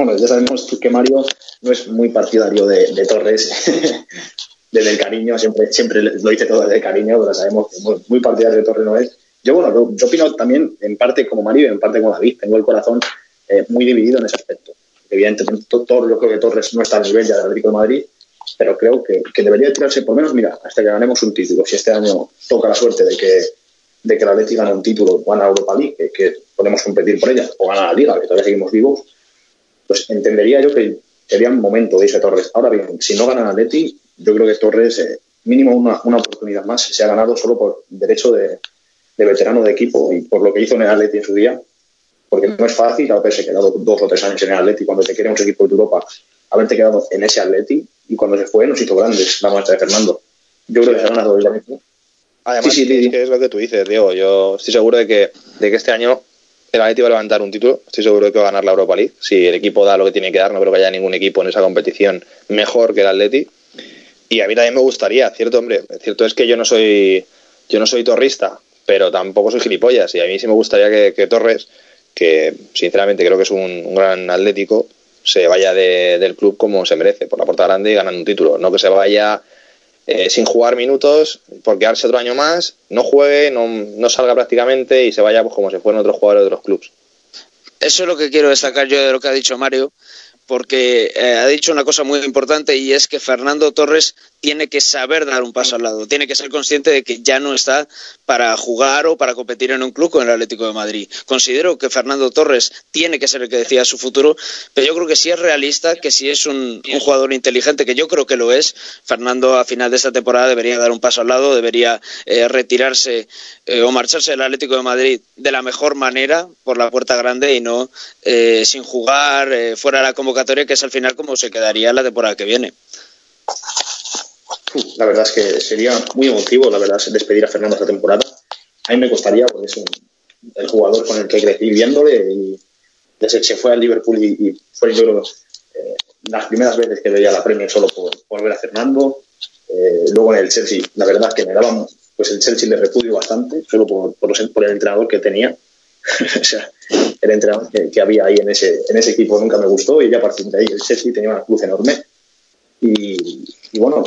Bueno, ya sabemos que Mario no es muy partidario de, de Torres, desde el cariño, siempre, siempre lo dice todo desde el cariño, pero sabemos que muy, muy partidario de Torres no es. Yo, bueno, yo, yo, opino también, en parte como Mario y en parte como David, tengo el corazón eh, muy dividido en ese aspecto. Evidentemente, todo, yo creo que Torres no está al nivel ya del Atlético de Madrid, pero creo que, que, debería tirarse, por menos, mira, hasta que ganemos un título. Si este año toca la suerte de que, de que el Atlético gane un título, gana Europa League, que, que, podemos competir por ella, o gana la Liga, que todavía seguimos vivos, pues entendería yo que sería un momento de irse Torres. Ahora bien, si no gana el Atleti, yo creo que Torres, eh, mínimo una, una, oportunidad más, se ha ganado solo por derecho de, de, veterano de equipo y por lo que hizo en el Atleti en su día, porque no es fácil haberse quedado dos o tres años en el Atleti cuando te queremos equipo de Europa, haberte quedado en ese Atleti y cuando se fue nos hizo grandes la marcha de Fernando. Yo creo que se ha ganado mismo. Además, sí, sí, sí. es lo que tú dices, Diego. Yo estoy seguro de que, de que este año el Atleti va a levantar un título. Estoy seguro de que va a ganar la Europa League. Si el equipo da lo que tiene que dar, no creo que haya ningún equipo en esa competición mejor que el Atleti. Y a mí también me gustaría, cierto, hombre. Cierto es que yo no soy, yo no soy torrista, pero tampoco soy gilipollas. Y a mí sí me gustaría que, Torres, que sinceramente creo que es un, un gran atlético, se vaya de, del club como se merece, por la puerta grande y ganando un título. No que se vaya eh, sin jugar minutos, por quedarse otro año más, no juegue, no, no salga prácticamente y se vaya pues, como si fueran otros jugadores de otros clubes. Eso es lo que quiero destacar yo de lo que ha dicho Mario, porque eh, ha dicho una cosa muy importante y es que Fernando Torres tiene que saber dar un paso al lado, tiene que ser consciente de que ya no está para jugar o para competir en un club con el Atlético de Madrid. Considero que Fernando Torres tiene que ser el que decida su futuro, pero yo creo que si es realista, que si es un, un jugador inteligente, que yo creo que lo es, Fernando a final de esta temporada debería dar un paso al lado, debería eh, retirarse eh, o marcharse del Atlético de Madrid de la mejor manera por la puerta grande y no eh, sin jugar eh, fuera de la convocatoria, que es al final como se quedaría la temporada que viene. La verdad es que sería muy emotivo, la verdad, despedir a Fernando esta temporada. A mí me costaría, porque es un, el jugador con el que crecí viéndole y desde que se fue al Liverpool y, y fue yo creo eh, las primeras veces que veía la Premier solo por, por ver a Fernando. Eh, luego en el Chelsea, la verdad es que me daba, pues el Chelsea le repudio bastante, solo por, por, los- por el entrenador que tenía. o sea, el entrenador que, que había ahí en ese, en ese equipo nunca me gustó y ya a partir de ahí el Chelsea tenía una cruz enorme. Y, y bueno,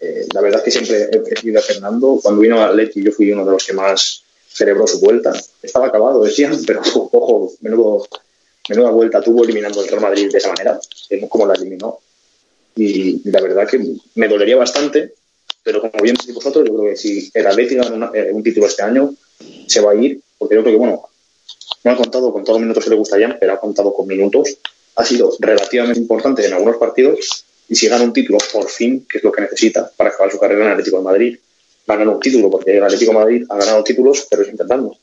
eh, la verdad es que siempre he preferido a Fernando. Cuando vino a Atleti yo fui uno de los que más celebró su vuelta. Estaba acabado, decían, pero ojo, menudo, menuda vuelta tuvo eliminando el Real Madrid de esa manera, eh, como la eliminó. Y, la verdad que me dolería bastante, pero como bien decís vosotros, yo creo que si el Atleti gana eh, un título este año, se va a ir, porque yo creo que, bueno, no ha contado con todos los minutos que le gustarían, pero ha contado con minutos. Ha sido relativamente importante en algunos partidos y si gana un título, por fin, que es lo que necesita para acabar su carrera en el Atlético de Madrid, va a ganar un título, porque el Atlético de Madrid ha ganado títulos, pero es intentando.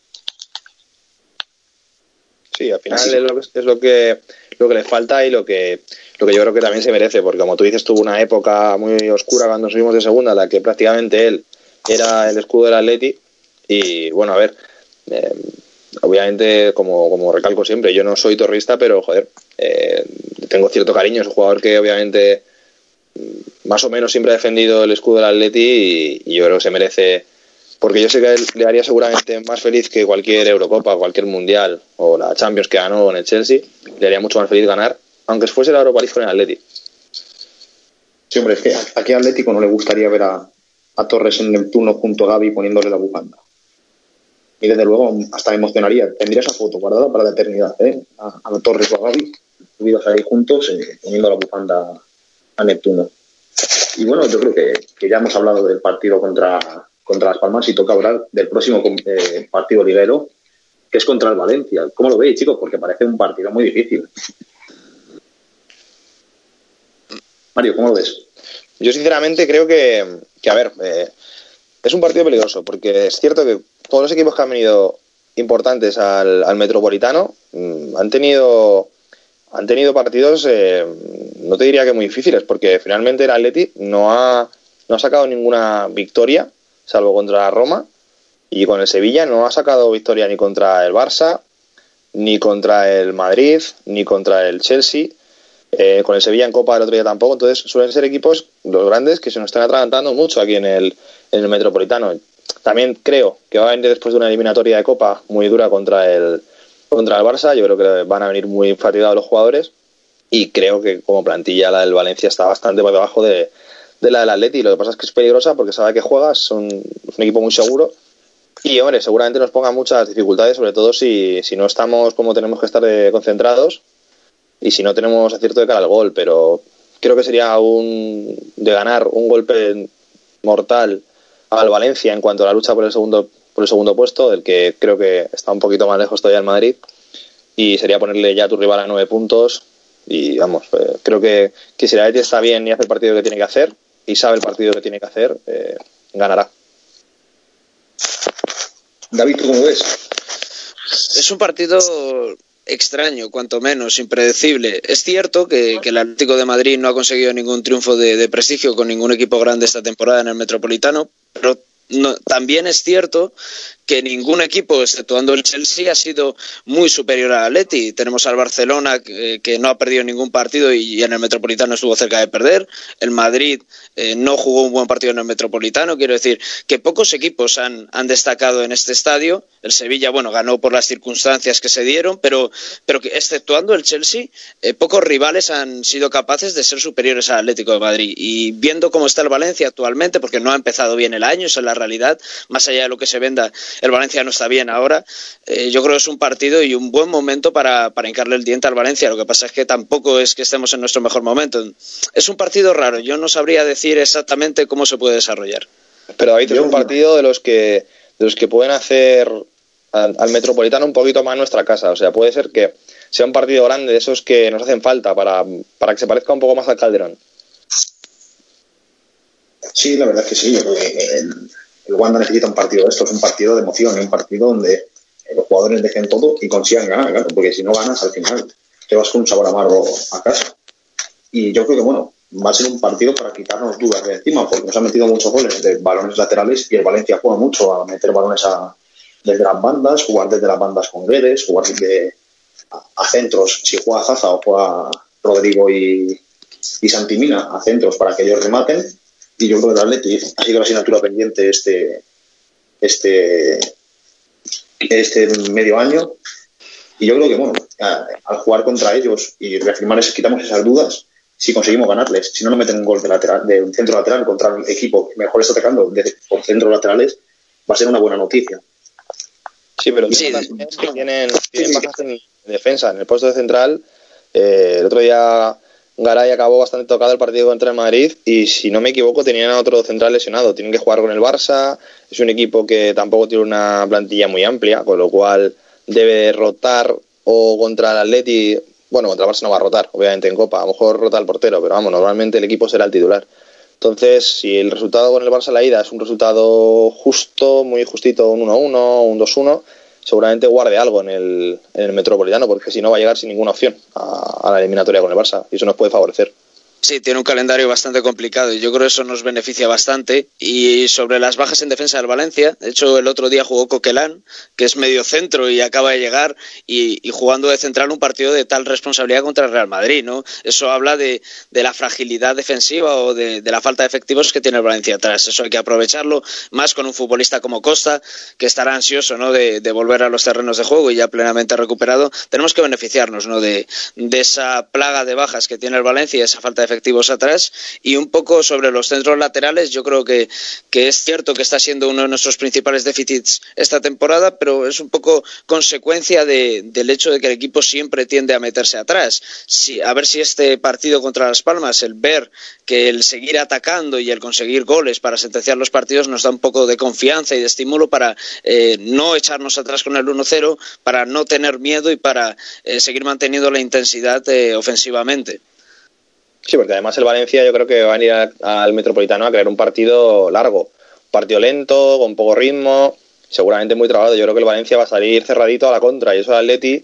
Sí, al final es, lo, es lo que lo que le falta y lo que lo que yo creo que también se merece, porque como tú dices, tuvo una época muy oscura cuando subimos de segunda, en la que prácticamente él era el escudo del Atleti y bueno, a ver, eh, obviamente como, como recalco siempre, yo no soy torrista, pero joder, eh, tengo cierto cariño, es un jugador que obviamente más o menos siempre ha defendido el escudo del Atleti y, yo creo que se merece porque yo sé que él le haría seguramente más feliz que cualquier Eurocopa, cualquier Mundial o la Champions que ganó en el Chelsea, le haría mucho más feliz ganar, aunque fuese la Europa League con el Atleti. Sí, hombre, es que a qué Atlético no le gustaría ver a, Torres en Neptuno junto a Gaby poniéndole la bufanda. Y desde luego hasta me emocionaría. Tendría esa foto guardada para la eternidad, ¿eh? A, a Torres o a Gaby, subidos ahí juntos, eh, poniendo la bufanda a Neptuno. Y bueno, yo creo que, ya hemos hablado del partido contra, contra Las Palmas y toca hablar del próximo eh, partido liguero, que es contra el Valencia. ¿Cómo lo veis, chicos? Porque parece un partido muy difícil. Mario, ¿cómo lo ves? Yo sinceramente creo que, que, a ver, eh, es un partido peligroso, porque es cierto que todos los equipos que han venido importantes al, al Metropolitano mm, han tenido han tenido partidos, eh, no te diría que muy difíciles, porque finalmente el Atleti no ha, no ha sacado ninguna victoria, salvo contra la Roma, y con el Sevilla no ha sacado victoria ni contra el Barça, ni contra el Madrid, ni contra el Chelsea. Eh, con el Sevilla en Copa el otro día tampoco, entonces suelen ser equipos, los grandes, que se nos están atragantando mucho aquí en el, en el Metropolitano. También creo que va a venir después de una eliminatoria de Copa muy dura contra el, contra el Barça, yo creo que van a venir muy fatigados los jugadores y creo que como plantilla la del Valencia está bastante por debajo de, de la del Atleti. Lo que pasa es que es peligrosa porque sabe que juega, son un equipo muy seguro y hombre, seguramente nos ponga muchas dificultades, sobre todo si, si no estamos como tenemos que estar eh, concentrados y si no tenemos acierto de cara al gol, pero creo que sería un de ganar un golpe mortal al Valencia en cuanto a la lucha por el segundo por el segundo puesto, del que creo que está un poquito más lejos todavía el Madrid, y sería ponerle ya a tu rival a nueve puntos. Y vamos, eh, creo que, que si la Atleti está bien y hace el partido que tiene que hacer, y sabe el partido que tiene que hacer, eh, ganará. David, ¿tú cómo ves? Es un partido extraño, cuanto menos, impredecible. Es cierto que, que el Atlético de Madrid no ha conseguido ningún triunfo de, de prestigio con ningún equipo grande esta temporada en el Metropolitano, pero no, también es cierto que ningún equipo, exceptuando el Chelsea, ha sido muy superior al Atleti. Tenemos al Barcelona, que, que no ha perdido ningún partido y, y, en el Metropolitano estuvo cerca de perder. El Madrid eh, no jugó un buen partido en el Metropolitano. Quiero decir que pocos equipos han, han, destacado en este estadio. El Sevilla, bueno, ganó por las circunstancias que se dieron, pero, pero que, exceptuando el Chelsea, eh, pocos rivales han sido capaces de ser superiores al Atlético de Madrid. Y viendo cómo está el Valencia actualmente, porque no ha empezado bien el año, esa es la realidad, más allá de lo que se venda el Valencia no está bien ahora. Eh, yo creo que es un partido y un buen momento para, para hincarle el diente al Valencia. Lo que pasa es que tampoco es que estemos en nuestro mejor momento. Es un partido raro. Yo no sabría decir exactamente cómo se puede desarrollar. Pero David es un partido de los que de los que pueden hacer al, Metropolitano un poquito más nuestra casa. O sea, puede ser que sea un partido grande de esos que nos hacen falta para, para que se parezca un poco más al Calderón. Sí, la verdad es que sí. El, Wanda necesita un partido de estos, un partido de emoción, un partido donde los jugadores dejen todo y consigan ganar, claro, porque si no ganas al final te vas con un sabor amargo a casa. Y yo creo que, bueno, va a ser un partido para quitarnos dudas de encima, porque nos han metido muchos goles de balones laterales y el Valencia juega mucho a meter balones a, desde las bandas, jugar desde las bandas con Guedes, jugar desde a, centros, si juega Zaza o juega Rodrigo y, y Santimina, a centros para que ellos rematen. Y yo creo que el Atleti ha sido la asignatura pendiente este, este, este medio año. Y yo creo que, bueno, al jugar contra ellos y reafirmar, quitamos esas dudas, si conseguimos ganarles, si no nos meten un gol de, lateral, de un centro lateral contra un equipo que mejor está atacando por centros laterales, va a ser una buena noticia. Sí, pero también es que tienen, tienen bajas en defensa. En el puesto de central, eh, el otro día Garay acabó bastante tocado el partido contra el Madrid y si no me equivoco tenían a otro central lesionado. Tienen que jugar con el Barça. Es un equipo que tampoco tiene una plantilla muy amplia, con lo cual debe rotar o contra el Atleti. Bueno, contra el Barça no va a rotar, obviamente en Copa. A lo mejor rota el portero, pero vamos, normalmente el equipo será el titular. Entonces, si el resultado con el Barça la ida es un resultado justo, muy justito, un 1-1, un 2-1, seguramente guarde algo en el, en el Metropolitano, porque si no va a llegar sin ninguna opción a, a la eliminatoria con el Barça, y eso nos puede favorecer. Sí, tiene un calendario bastante complicado y yo creo que eso nos beneficia bastante. Y sobre las bajas en defensa del Valencia, de hecho el otro día jugó Coquelán, que es medio centro y acaba de llegar, y, jugando de central un partido de tal responsabilidad contra el Real Madrid, ¿no? Eso habla de, de la fragilidad defensiva o de, la falta de efectivos que tiene el Valencia atrás. Eso hay que aprovecharlo, más con un futbolista como Costa, que estará ansioso, ¿no? De, de volver a los terrenos de juego y ya plenamente recuperado. Tenemos que beneficiarnos, ¿no? De, de esa plaga de bajas que tiene el Valencia y esa falta de efectivos atrás. Y un poco sobre los centros laterales, yo creo que, que es cierto que está siendo uno de nuestros principales déficits esta temporada, pero es un poco consecuencia de, del hecho de que el equipo siempre tiende a meterse atrás. Si, a ver si este partido contra Las Palmas, el ver que el seguir atacando y el conseguir goles para sentenciar los partidos nos da un poco de confianza y de estímulo para eh, no echarnos atrás con el 1-0, para no tener miedo y para eh, seguir manteniendo la intensidad eh, ofensivamente. Sí, porque además el Valencia yo creo que va a ir al Metropolitano a crear un partido largo, un partido lento, con poco ritmo, seguramente muy trabado. Yo creo que el Valencia va a salir cerradito a la contra y eso al Atleti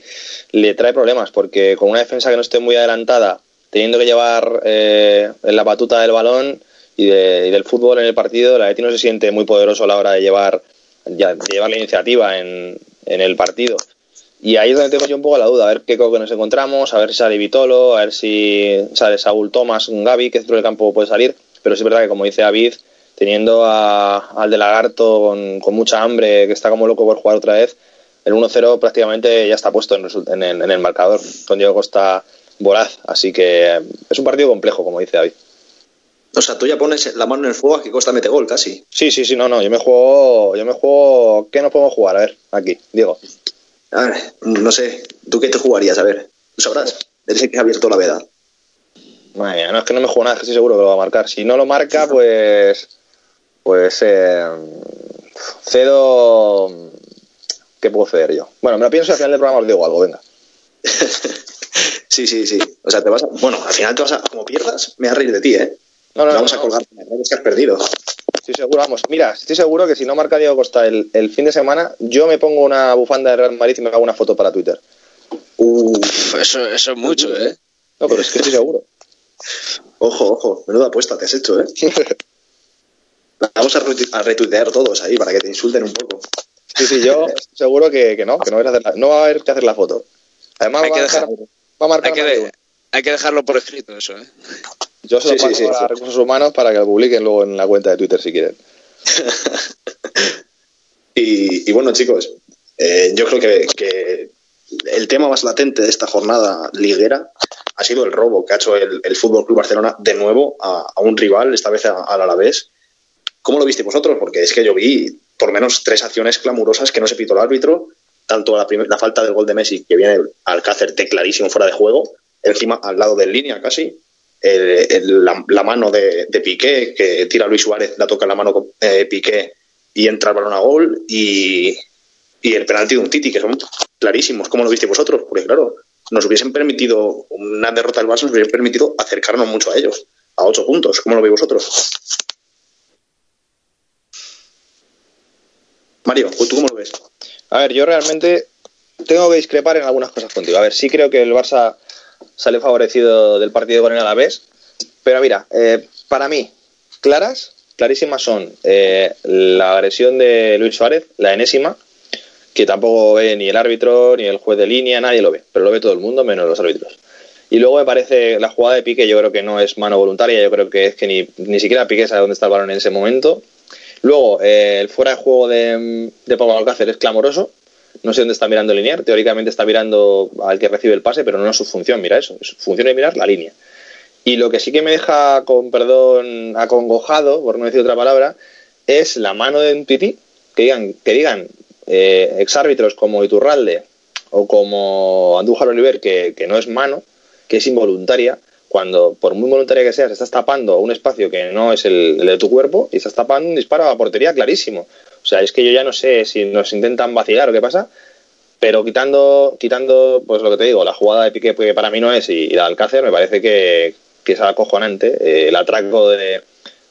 le trae problemas porque con una defensa que no esté muy adelantada, teniendo que llevar eh, la batuta del balón y, de- y del fútbol en el partido, el Atleti no se siente muy poderoso a la hora de llevar, de llevar la iniciativa en, en el partido. Y ahí es donde tengo yo un poco la duda, a ver qué coque nos encontramos, a ver si sale Vitolo, a ver si sale Saúl Tomás, un Gaby, que dentro del campo puede salir, pero sí es verdad que como dice David, teniendo a- al de Lagarto con, con mucha hambre, que está como loco por jugar otra vez, el 1-0 prácticamente ya está puesto en, result- en el, en el marcador, con Diego Costa voraz, así que es un partido complejo, como dice David. O sea, tú ya pones la mano en el fuego a que Costa mete gol casi. Sí, sí, sí, no, no, yo me juego, yo me juego, ¿qué nos podemos jugar? A ver, aquí, Diego. A ver, no sé, ¿tú qué te jugarías? A ver, tú sabrás. Eres el que ha abierto la veda. No es que no me juego nada, estoy seguro que lo va a marcar. Si no lo marca, pues. Pues. Eh, cedo. ¿Qué puedo ceder yo? Bueno, me lo pienso y al final del programa os digo algo, venga. Sí, sí, sí. O sea, te vas a... Bueno, al final te vas a... Como pierdas, me vas a reír de ti, ¿eh? No, no, Vamos no, a no. colgar es que has perdido. Estoy seguro, vamos. Mira, estoy seguro que si no marca Diego Costa el, el fin de semana, yo me pongo una bufanda de Real Madrid y me hago una foto para Twitter. Uf, eso, eso es mucho, ¿eh? No, pero es que estoy seguro. Ojo, ojo, menuda apuesta te has hecho, ¿eh? Vamos a, retu- a retuitear todos ahí para que te insulten un poco. Sí, sí, yo estoy seguro que, que no, que no, vais a hacer la- no va a haber que hacer la foto. Además, Hay va, que a marcar, va a marcar Hay que, de hay que dejarlo por escrito, eso, ¿eh? Yo se lo Sí, paso sí, a recursos humanos para que lo publiquen luego en la cuenta de Twitter si quieren. Y, y bueno, chicos, eh, yo creo que, que el tema más latente de esta jornada liguera ha sido el robo que ha hecho el, el Fútbol Club Barcelona de nuevo a, a un rival, esta vez al Alavés. ¿Cómo lo visteis vosotros? Porque es que yo vi por menos tres acciones clamorosas que no se pitó el árbitro, tanto la, la falta del gol de Messi, que viene Alcácer de clarísimo fuera de juego, encima al lado de línea casi, el- la, la mano de, Piqué, que tira Luis Suárez, la toca la mano eh, Piqué y entra el balón a gol, y, y el penalti de un Titi, que son clarísimos. ¿Cómo lo visteis vosotros? Porque claro, nos hubiesen permitido, una derrota del Barça nos hubiese permitido acercarnos mucho a ellos, a ocho puntos. ¿Cómo lo veis vosotros? Mario, ¿tú cómo lo ves? A ver, yo realmente tengo que discrepar en algunas cosas contigo. A ver, sí creo que el Barça sale favorecido del partido con el Alavés, pero mira, eh, para mí, claras, clarísimas son eh, la agresión de Luis Suárez, la enésima, que tampoco ve ni el árbitro, ni el juez de línea, nadie lo ve, pero lo ve todo el mundo menos los árbitros. Y luego me parece la jugada de Piqué, yo creo que no es mano voluntaria, yo creo que es que ni, ni siquiera Piqué sabe dónde está el balón en ese momento. Luego, eh, el fuera de juego de, de Pablo Alcácer es clamoroso. No sé dónde está mirando Linier. Teóricamente está mirando al que recibe el pase, pero no es su función, mira eso. Su función es mirar la línea. Y lo que sí que me deja, con perdón, acongojado, por no decir otra palabra, es la mano de un tití. Que digan, que digan eh, exárbitros como Iturralde o como Andújar Oliver que, que no es mano, que es involuntaria, cuando por muy voluntaria que seas estás tapando un espacio que no es el, el de tu cuerpo y estás tapando un disparo a portería clarísimo. O sea, es que yo ya no sé si nos intentan vacilar o qué pasa, pero quitando, quitando pues lo que te digo, la jugada de Piqué que para mí no es y, y la de Alcácer, me parece que, que es acojonante eh, el atraco de,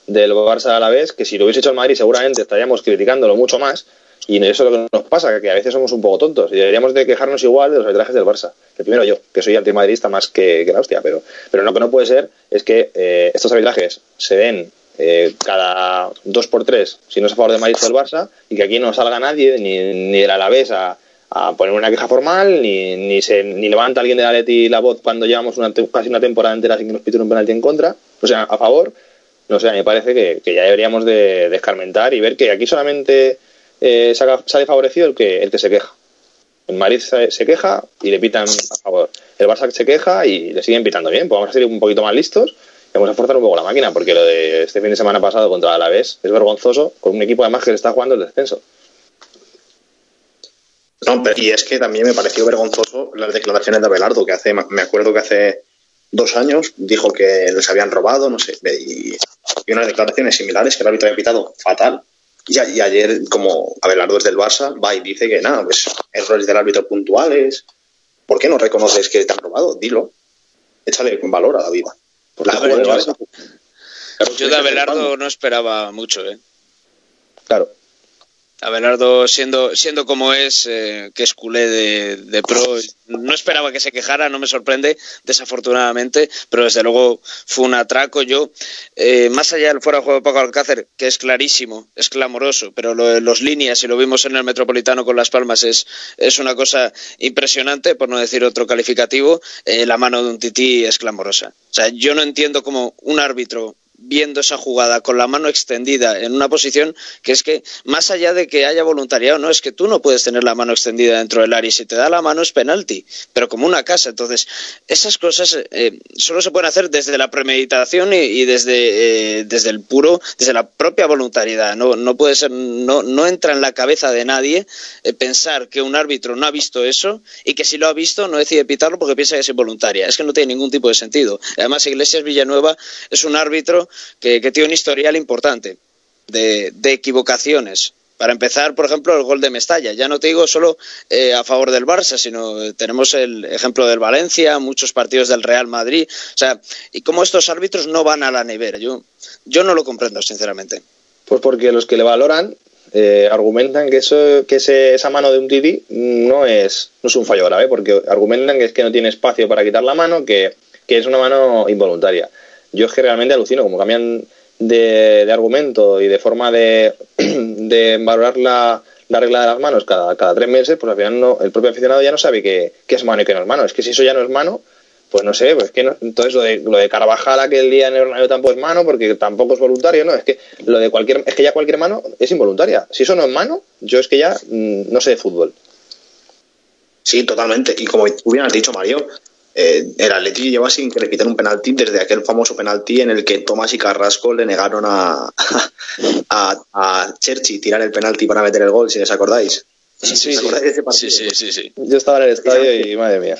del Barça a la vez, que si lo hubiese hecho el Madrid seguramente estaríamos criticándolo mucho más y eso es lo que nos pasa, que a veces somos un poco tontos y deberíamos de quejarnos igual de los arbitrajes del Barça. Que primero yo, que soy antimadridista más que, que la hostia, pero, pero lo que no puede ser es que eh, estos arbitrajes se den eh, cada dos por tres, si no es a favor de Madrid o del Barça, y que aquí no salga nadie, ni, ni del Alavés a, a poner una queja formal, ni, ni, se, ni levanta alguien de la Leti la voz cuando llevamos una, casi una temporada entera sin que nos piten un penalti en contra, o sea, a favor. No sé, me parece que, ya deberíamos de, escarmentar y ver que aquí solamente eh, sale favorecido el que, el que se queja. El Madrid se, queja y le pitan a favor. El Barça se queja y le siguen pitando bien. Pues vamos a ser un poquito más listos vamos a forzar un poco la máquina, porque lo de este fin de semana pasado contra Alavés es vergonzoso, con un equipo además que le está jugando el descenso. No, pero- y es que también me pareció vergonzoso las declaraciones de Abelardo, que hace, me acuerdo que hace dos años dijo que les habían robado, no sé, y, unas declaraciones similares que el árbitro había pitado fatal. Y ayer, como Abelardo es del Barça, va y dice que nada, pues errores del árbitro puntuales. ¿Por qué no reconoces que te han robado? Dilo. Échale valor a la vida. La yo- esa- Yo de Abelardo no esperaba mucho, ¿eh? Claro. Abelardo, siendo, siendo como es, eh, que es culé de, pro, no esperaba que se quejara, no me sorprende, desafortunadamente, pero desde luego fue un atraco. Yo, eh, más allá del fuera de juego de Paco Alcácer, que es clarísimo, es clamoroso, pero lo los líneas, y lo vimos en el Metropolitano con Las Palmas, es, es una cosa impresionante, por no decir otro calificativo. Eh, la mano de un tití es clamorosa. O sea, yo no entiendo cómo un árbitro viendo esa jugada con la mano extendida en una posición que es que más allá de que haya voluntariado no es que tú no puedes tener la mano extendida dentro del área y si te da la mano es penalti pero como una casa. Entonces esas cosas eh, solo se pueden hacer desde la premeditación y, desde eh, desde el puro desde la propia voluntariedad. No no puede ser no no entra en la cabeza de nadie eh, pensar que un árbitro no ha visto eso y que si lo ha visto no decide pitarlo porque piensa que es involuntaria. Es que no tiene ningún tipo de sentido. Además Iglesias Villanueva es un árbitro que, tiene un historial importante de, equivocaciones. Para empezar, por ejemplo, el gol de Mestalla. Ya no te digo solo eh, a favor del Barça, sino eh, tenemos el ejemplo del Valencia, muchos partidos del Real Madrid. O sea, y cómo estos árbitros no van a la nevera. Yo, yo no lo comprendo, sinceramente. Pues porque los que le valoran eh, argumentan que eso que ese- esa mano de un Titi no es, no es un fallo grave, porque argumentan que es que no tiene espacio para quitar la mano, que, que es una mano involuntaria. Yo es que realmente alucino, como cambian de, de argumento y de forma de, de valorar la, la regla de las manos cada, cada tres meses, pues al final no, el propio aficionado ya no sabe qué, es mano y qué no es mano. Es que si eso ya no es mano, pues no sé, pues que no, entonces lo de, lo de Carvajal aquel día en el Bernabéu tampoco es mano porque tampoco es voluntario, no, es que lo de cualquier, es que ya cualquier mano es involuntaria. Si eso no es mano, yo es que ya mm, no sé de fútbol. Sí, totalmente. Y como tú bien has dicho, Mario, Eh, el Atleti lleva sin que le piten un penalti desde aquel famoso penalti en el que Tomás y Carrasco le negaron a, a, a Cherchi tirar el penalti para meter el gol, si os acordáis. Sí, sí, ¿Os acordáis de ese partido? sí, sí. Yo estaba en el estadio y madre mía.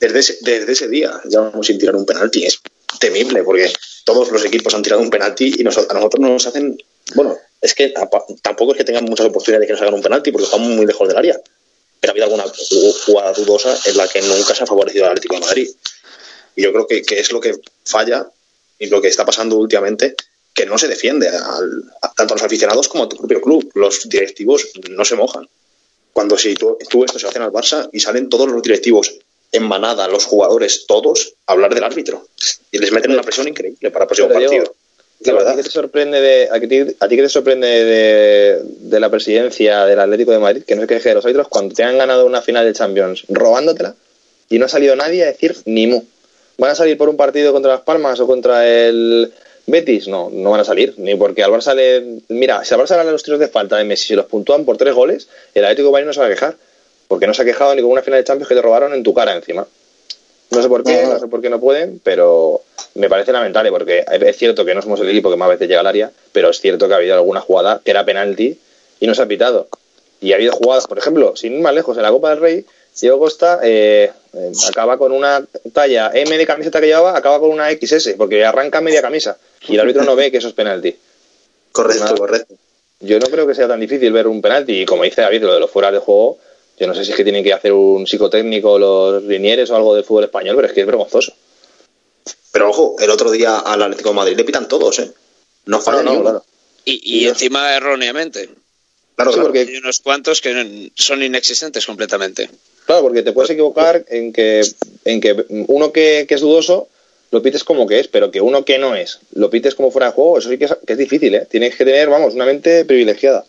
Desde ese, desde ese día llevamos sin tirar un penalti. Es temible porque todos los equipos han tirado un penalti y nos- a nosotros nos hacen. Bueno, es que tampoco es que tengan muchas oportunidades de que nos hagan un penalti porque estamos muy lejos del área. Pero ha habido alguna ju- jugada dudosa en la que nunca se ha favorecido al Atlético de Madrid. Y yo creo que, que es lo que falla y lo que está pasando últimamente, que no se defiende al- a- tanto a los aficionados como a tu propio club. Los directivos no se mojan. Cuando si tú, tú esto se hacen al Barça y salen todos los directivos en manada, los jugadores, todos, a hablar del árbitro. Y les meten una presión increíble para el próximo Pero, partido. ¿A ti qué te sorprende de, a ti, a ti qué te sorprende de, de la presidencia del Atlético de Madrid que no se queje de los árbitros cuando te han ganado una final de Champions robándotela y no ha salido nadie a decir ni mu? ¿Van a salir por un partido contra Las Palmas o contra el Betis? No, no van a salir. Ni porque al Barça le. Mira, si al Barça le dan los tiros de falta de Messi y los puntúan por tres goles, el Atlético de Madrid no se va a quejar. Porque no se ha quejado ni con una final de Champions que te robaron en tu cara encima. No sé por qué, no sé por qué no pueden, pero me parece lamentable porque es cierto que no somos el equipo que más veces llega al área, pero es cierto que ha habido alguna jugada que era penalti y no se ha pitado. Y ha habido jugadas, por ejemplo, sin ir más lejos, en la Copa del Rey, Diego Costa eh, eh, acaba con una talla M de camiseta que llevaba, acaba con una XS, porque arranca media camisa y el árbitro no ve que eso es penalti. Correcto, Nada. correcto. Yo no creo que sea tan difícil ver un penalti y como dice David, lo de los fuera de juego, yo no sé si es que tienen que hacer un psicotécnico los linieres o algo del fútbol español, pero es que es vergonzoso. Pero ojo, el otro día al Atlético de Madrid le pitan todos, ¿eh? No falla No, no, claro. Y, y encima erróneamente. Claro, Sí, claro. porque- Hay unos cuantos que son inexistentes completamente. Claro, porque te puedes equivocar en que, en que uno que, que es dudoso lo pites como que es, pero que uno que no es lo pites como fuera de juego, eso sí que es, que es difícil, ¿eh? Tienes que tener, vamos, una mente privilegiada.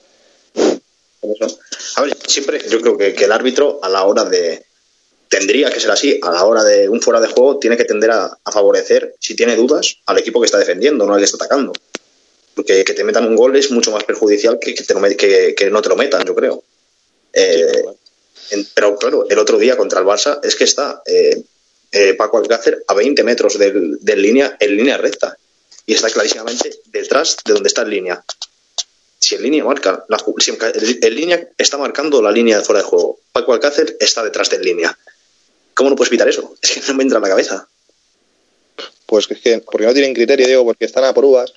A ver, siempre yo creo que, que el árbitro a la hora de tendría que ser así, a la hora de un fuera de juego tiene que tender a, a favorecer, si tiene dudas, al equipo que está defendiendo, no al que está atacando. Porque que te metan un gol es mucho más perjudicial que que, te lo que no te lo metan, yo creo. Eh, en- pero claro, el otro día contra el Barça es que está eh, eh, Paco Alcácer a 20 metros del, del línea, en línea recta. Y está clarísimamente detrás de donde está en línea si en línea marca, la si el- línea está marcando la línea de fuera de juego. Paco Alcácer está detrás de línea. ¿Cómo no puedes evitar eso? Es que no me entra en la cabeza. Pues es que, porque no tienen criterio, digo, porque están a por uvas.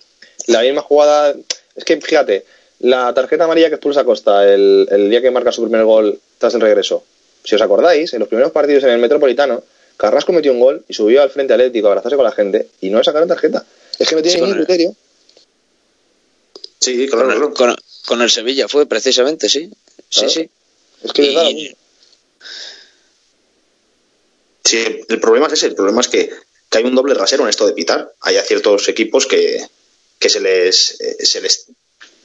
La misma jugada, es que fíjate, la tarjeta amarilla que expulsa Costa el, el día que marca su primer gol tras el regreso. Si os acordáis, en los primeros partidos en el Metropolitano, Carrasco metió un gol y subió al frente atlético a abrazarse con la gente y no le sacaron tarjeta. Es que no tiene Sí, ningún el- criterio. Sí, Con el, con- con el Sevilla fue precisamente, sí. Sí, Claro. sí. Es que Y- claro, Sí, el problema es ese. El problema es que, que hay un doble rasero en esto de pitar. Hay a ciertos equipos que, que se les eh, se les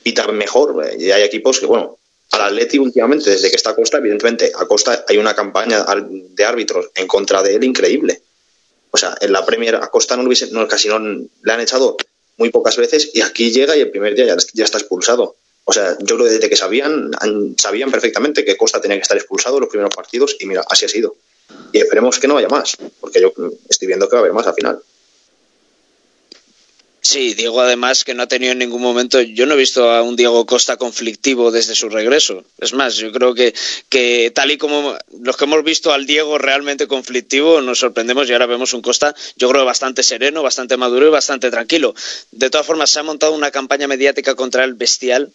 pita mejor eh, y hay equipos que, bueno, al Atleti últimamente, desde que está a Costa, evidentemente, a Costa hay una campaña de árbitros en contra de él increíble. O sea, en la Premier a Costa no, lo hubiese- no casi no le han echado muy pocas veces y aquí llega y el primer día ya, está expulsado. O sea, yo creo que desde que sabían, sabían perfectamente que Costa tenía que estar expulsado los primeros partidos y mira, así ha sido. Y esperemos que no haya más, porque yo estoy viendo que va a haber más al final. Sí, Diego además que no ha tenido en ningún momento, yo no he visto a un Diego Costa conflictivo desde su regreso. Es más, yo creo que, que tal y como los que hemos visto al Diego realmente conflictivo, nos sorprendemos y ahora vemos un Costa, yo creo, bastante sereno, bastante maduro y bastante tranquilo. De todas formas, se ha montado una campaña mediática contra el bestial,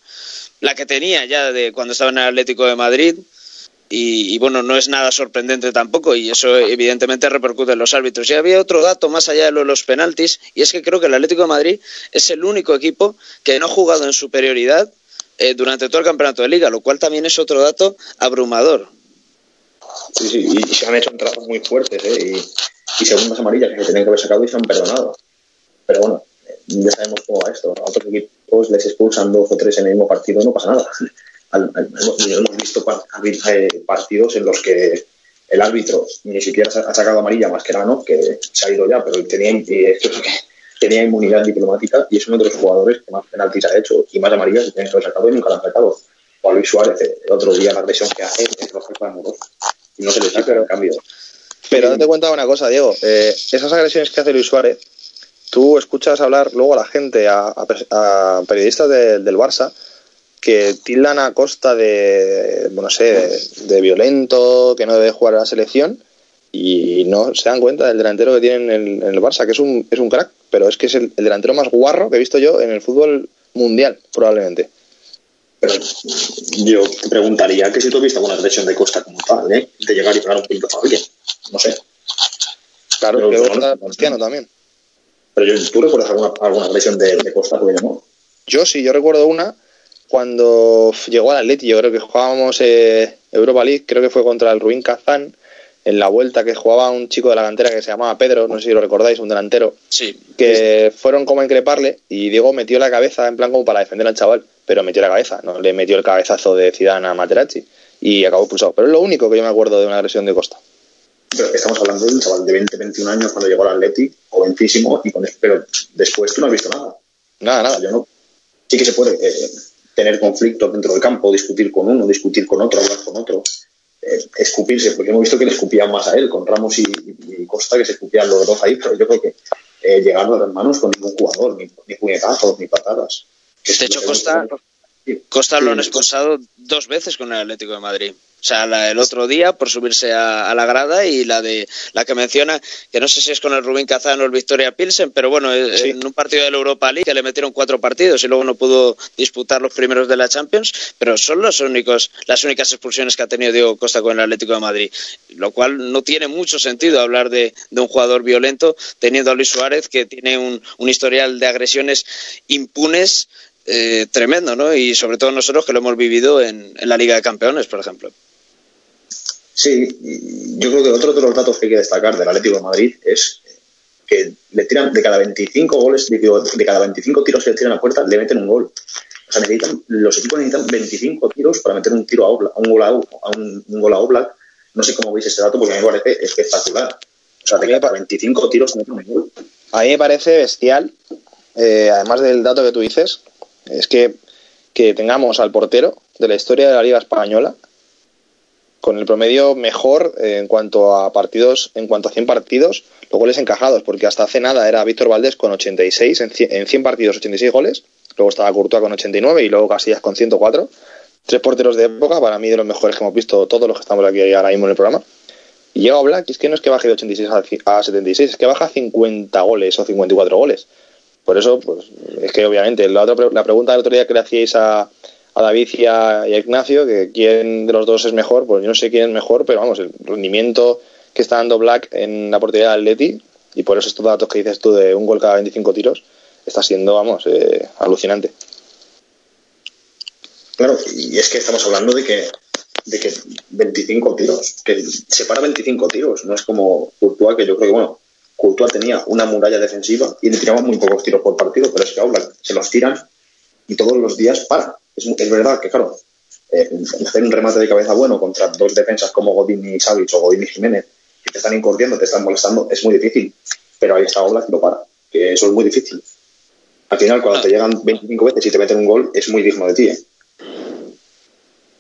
la que tenía ya de cuando estaba en el Atlético de Madrid. Y, bueno, no es nada sorprendente tampoco y eso evidentemente repercute en los árbitros. Y había otro dato más allá de lo de los penaltis y es que creo que el Atlético de Madrid es el único equipo que no ha jugado en superioridad eh, durante todo el campeonato de liga, lo cual también es otro dato abrumador. Sí, sí, y se han hecho entradas muy fuertes, ¿eh? Y, y segundas amarillas que se tenían que haber sacado y se han perdonado. Pero bueno, eh, ya sabemos cómo va esto. A otros equipos les expulsan dos o tres en el mismo partido no pasa nada. Al- al- hemos, visto eh, partidos en los que el árbitro ni siquiera ha sacado amarilla Mascherano, que se ha ido ya, pero tenía, que tenía inmunidad diplomática y es uno de los jugadores que más penaltis ha hecho y más amarillas se tienen que haber sacado y nunca la han sacado. O a Luis Suárez, el otro día la agresión que hace es roja para. Y no se le saca, en cambio. Pero date cuenta de una cosa, Diego. eh, esas agresiones que hace Luis Suárez, tú escuchas hablar luego a la gente, a, a a periodistas de- del Barça, que tildan a Costa de, bueno, no sé, de, de violento, que no debe jugar a la selección, y no se dan cuenta del delantero que tienen en, en el Barça, que es un, es un crack, pero es que es el, el delantero más guarro que he visto yo en el fútbol mundial, probablemente. Pero yo te preguntaría que si tú has visto alguna agresión de Costa como tal, ¿eh? De llegar y pegar un pintazo a alguien. No sé. Claro, Yo- que está Cristiano también. Pero yo, ¿tú recuerdas alguna, alguna agresión de, de Costa que? Yo sí, yo recuerdo una cuando llegó al Atleti, yo creo que jugábamos eh, Europa League, creo que fue contra el Ruin Kazán, en la vuelta que jugaba un chico de la cantera que se llamaba Pedro, no sé si lo recordáis, un delantero, Sí. que fueron como a increparle y Diego metió la cabeza en plan como para defender al chaval, pero metió la cabeza, no le metió el cabezazo de Zidane a Materazzi y acabó expulsado. Pero es lo único que yo me acuerdo de una agresión de Costa. Pero estamos hablando de un chaval de 20, 21 años cuando llegó al Atleti, jovencísimo, y con, pero después tú no has visto nada. Nada, O sea, nada. yo no. Sí que se puede eh, tener conflictos dentro del campo, discutir con uno, discutir con otro, hablar con otro, eh, escupirse, porque hemos visto que le escupían más a él, con Ramos y, y Costa, que se escupían los dos ahí, pero yo creo que eh, llegar a las manos con ningún jugador, ni, ni puñetazos, ni patadas. De hecho, Costa-. Costa lo han expulsado dos veces con el Atlético de Madrid. O sea, la, el otro día por subirse a, a la grada y la de la que menciona, que no sé si es con el Rubín Kazán o el Victoria Pilsen, pero bueno, eh, Sí. en un partido de la Europa League que le metieron cuatro partidos y luego no pudo disputar los primeros de la Champions, pero son los únicos, las únicas expulsiones que ha tenido Diego Costa con el Atlético de Madrid, lo cual no tiene mucho sentido hablar de, de un jugador violento teniendo a Luis Suárez que tiene un, un historial de agresiones impunes eh, tremendo, ¿no? Y sobre todo nosotros que lo hemos vivido en, en la Liga de Campeones, por ejemplo. Sí, yo creo que otro de los datos que hay que destacar del Atlético de Madrid es que le tiran de cada 25 goles, de, de cada 25 tiros que le tiran a puerta, le meten un gol. O sea, necesitan, los equipos necesitan 25 tiros para meter un tiro a, Oblak, a un gol a, un, un gol a Oblak. No sé cómo veis ese dato porque a mí me parece espectacular. O sea, de cada 25 tiros meten un gol. A mí me parece bestial, eh, además del dato que tú dices, es que, que tengamos al portero de la historia de la Liga Española con el promedio mejor eh, en cuanto a partidos, en cuanto a 100 partidos, los goles encajados, porque hasta hace nada era Víctor Valdés con 86, en 100, en 100 partidos 86 goles, luego estaba Courtois con 89 y luego Casillas con 104. Tres porteros de época, para mí de los mejores que hemos visto todos los que estamos aquí ahora mismo en el programa. Y llega Black, y es que no es que baje de 86 a ci- a 76, es que baja 50 goles o 54 goles. Por eso, pues, es que obviamente, la, otra, la pregunta del otro día que le hacíais a, a David y a, Ignacio, que quién de los dos es mejor, pues yo no sé quién es mejor, pero vamos, el rendimiento que está dando Black en la portería del Atleti, y por eso estos datos que dices tú de un gol cada 25 tiros, está siendo, vamos, eh, alucinante. Claro, y es que estamos hablando de que, de que 25 tiros, que separa 25 tiros, no es como Courtois, que yo creo que, bueno, Courtois tenía una muralla defensiva y le tiraban muy pocos tiros por partido, pero es que Oblak se los tiran y todos los días para. Es, es verdad que, claro, eh, hacer un remate de cabeza bueno contra dos defensas como Godín y Savic o Godín y Jiménez, que te están incordiando, te están molestando, es muy difícil. Pero ahí está Oblak y lo para, que eso es muy difícil. Al final, cuando te llegan 25 veces y te meten un gol, es muy digno de ti. ¿eh?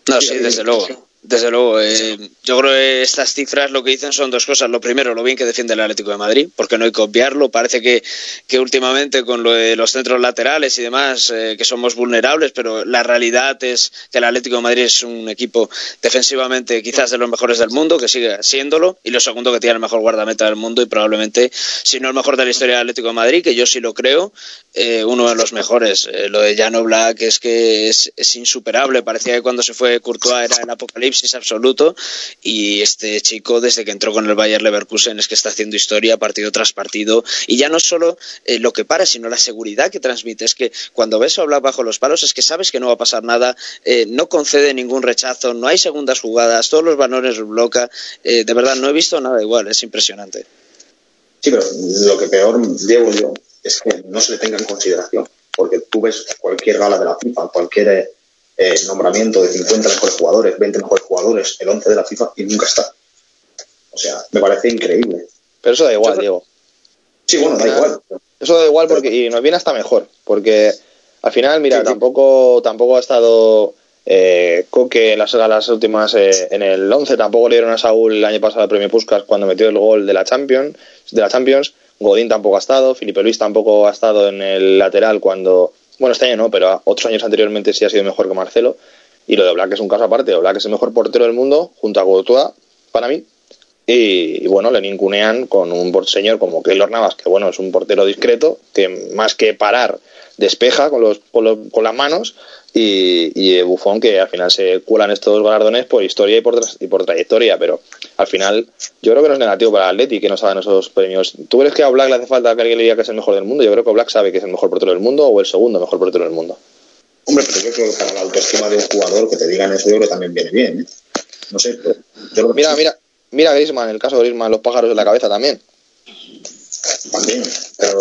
No, sí, desde luego. Desde luego, eh, yo creo que estas cifras lo que dicen son dos cosas. Lo primero, lo bien que defiende el Atlético de Madrid, porque no hay que obviarlo. Parece que, que últimamente con lo de los centros laterales y demás, eh, que somos vulnerables, pero la realidad es que el Atlético de Madrid es un equipo defensivamente quizás de los mejores del mundo, que sigue siéndolo, y lo segundo, que tiene el mejor guardameta del mundo y probablemente, si no el mejor de la historia del Atlético de Madrid, que yo sí lo creo, eh, uno de los mejores. Eh, lo de Llano Black es que es, es insuperable. Parecía que cuando se fue Courtois era el apocalipsis absoluto y este chico desde que entró con el Bayer Leverkusen es que está haciendo historia partido tras partido. Y ya no solo eh, lo que para sino la seguridad que transmite. Es que cuando ves a hablar bajo los palos es que sabes que no va a pasar nada eh, no concede ningún rechazo no hay segundas jugadas todos los balones los bloca. Eh, de verdad no he visto nada igual es impresionante. Sí, pero lo que peor llevo yo es que no se le tenga en consideración, porque tú ves cualquier gala de la FIFA, cualquier eh, nombramiento de 50 mejores jugadores, 20 mejores jugadores, el 11 de la FIFA y nunca está. O sea, me parece increíble. Pero eso da igual, Diego. Sí, bueno, da igual. Eso da igual porque y nos viene hasta mejor, porque al final, mira, tampoco tampoco ha estado Eh, Coque en las, las últimas, eh, en el 11 tampoco le dieron a Saúl el año pasado el premio Puskas cuando metió el gol de la Champions. De la Champions. Godín tampoco ha estado, Felipe Luis tampoco ha estado en el lateral cuando, bueno, este año no, pero otros años anteriormente sí ha sido mejor que Marcelo. Y lo de Oblak es un caso aparte. Oblak es el mejor portero del mundo, junto a Courtois, para mí. Y, bueno, le ningunean con un señor como Keylor Navas, que bueno, es un portero discreto, que más que parar, despeja con, los, con, los- con las manos. Y, y Bufón, que al final se cuelan estos galardones por historia y por, tras- y por trayectoria. Pero al final, yo creo que no es negativo para el Atleti que nos hagan esos premios. ¿Tú crees que a Oblak le hace falta que alguien le diga que es el mejor del mundo? Yo creo que Oblak sabe que es el mejor portero del mundo o el segundo mejor portero del mundo. Hombre, pero yo creo que para la autoestima de un jugador que te digan eso, yo creo que también viene bien. ¿eh? No sé, pero yo creo que Mira, sí, mira, mira Griezmann, el caso de Griezmann, los pájaros en la cabeza también. También. Pero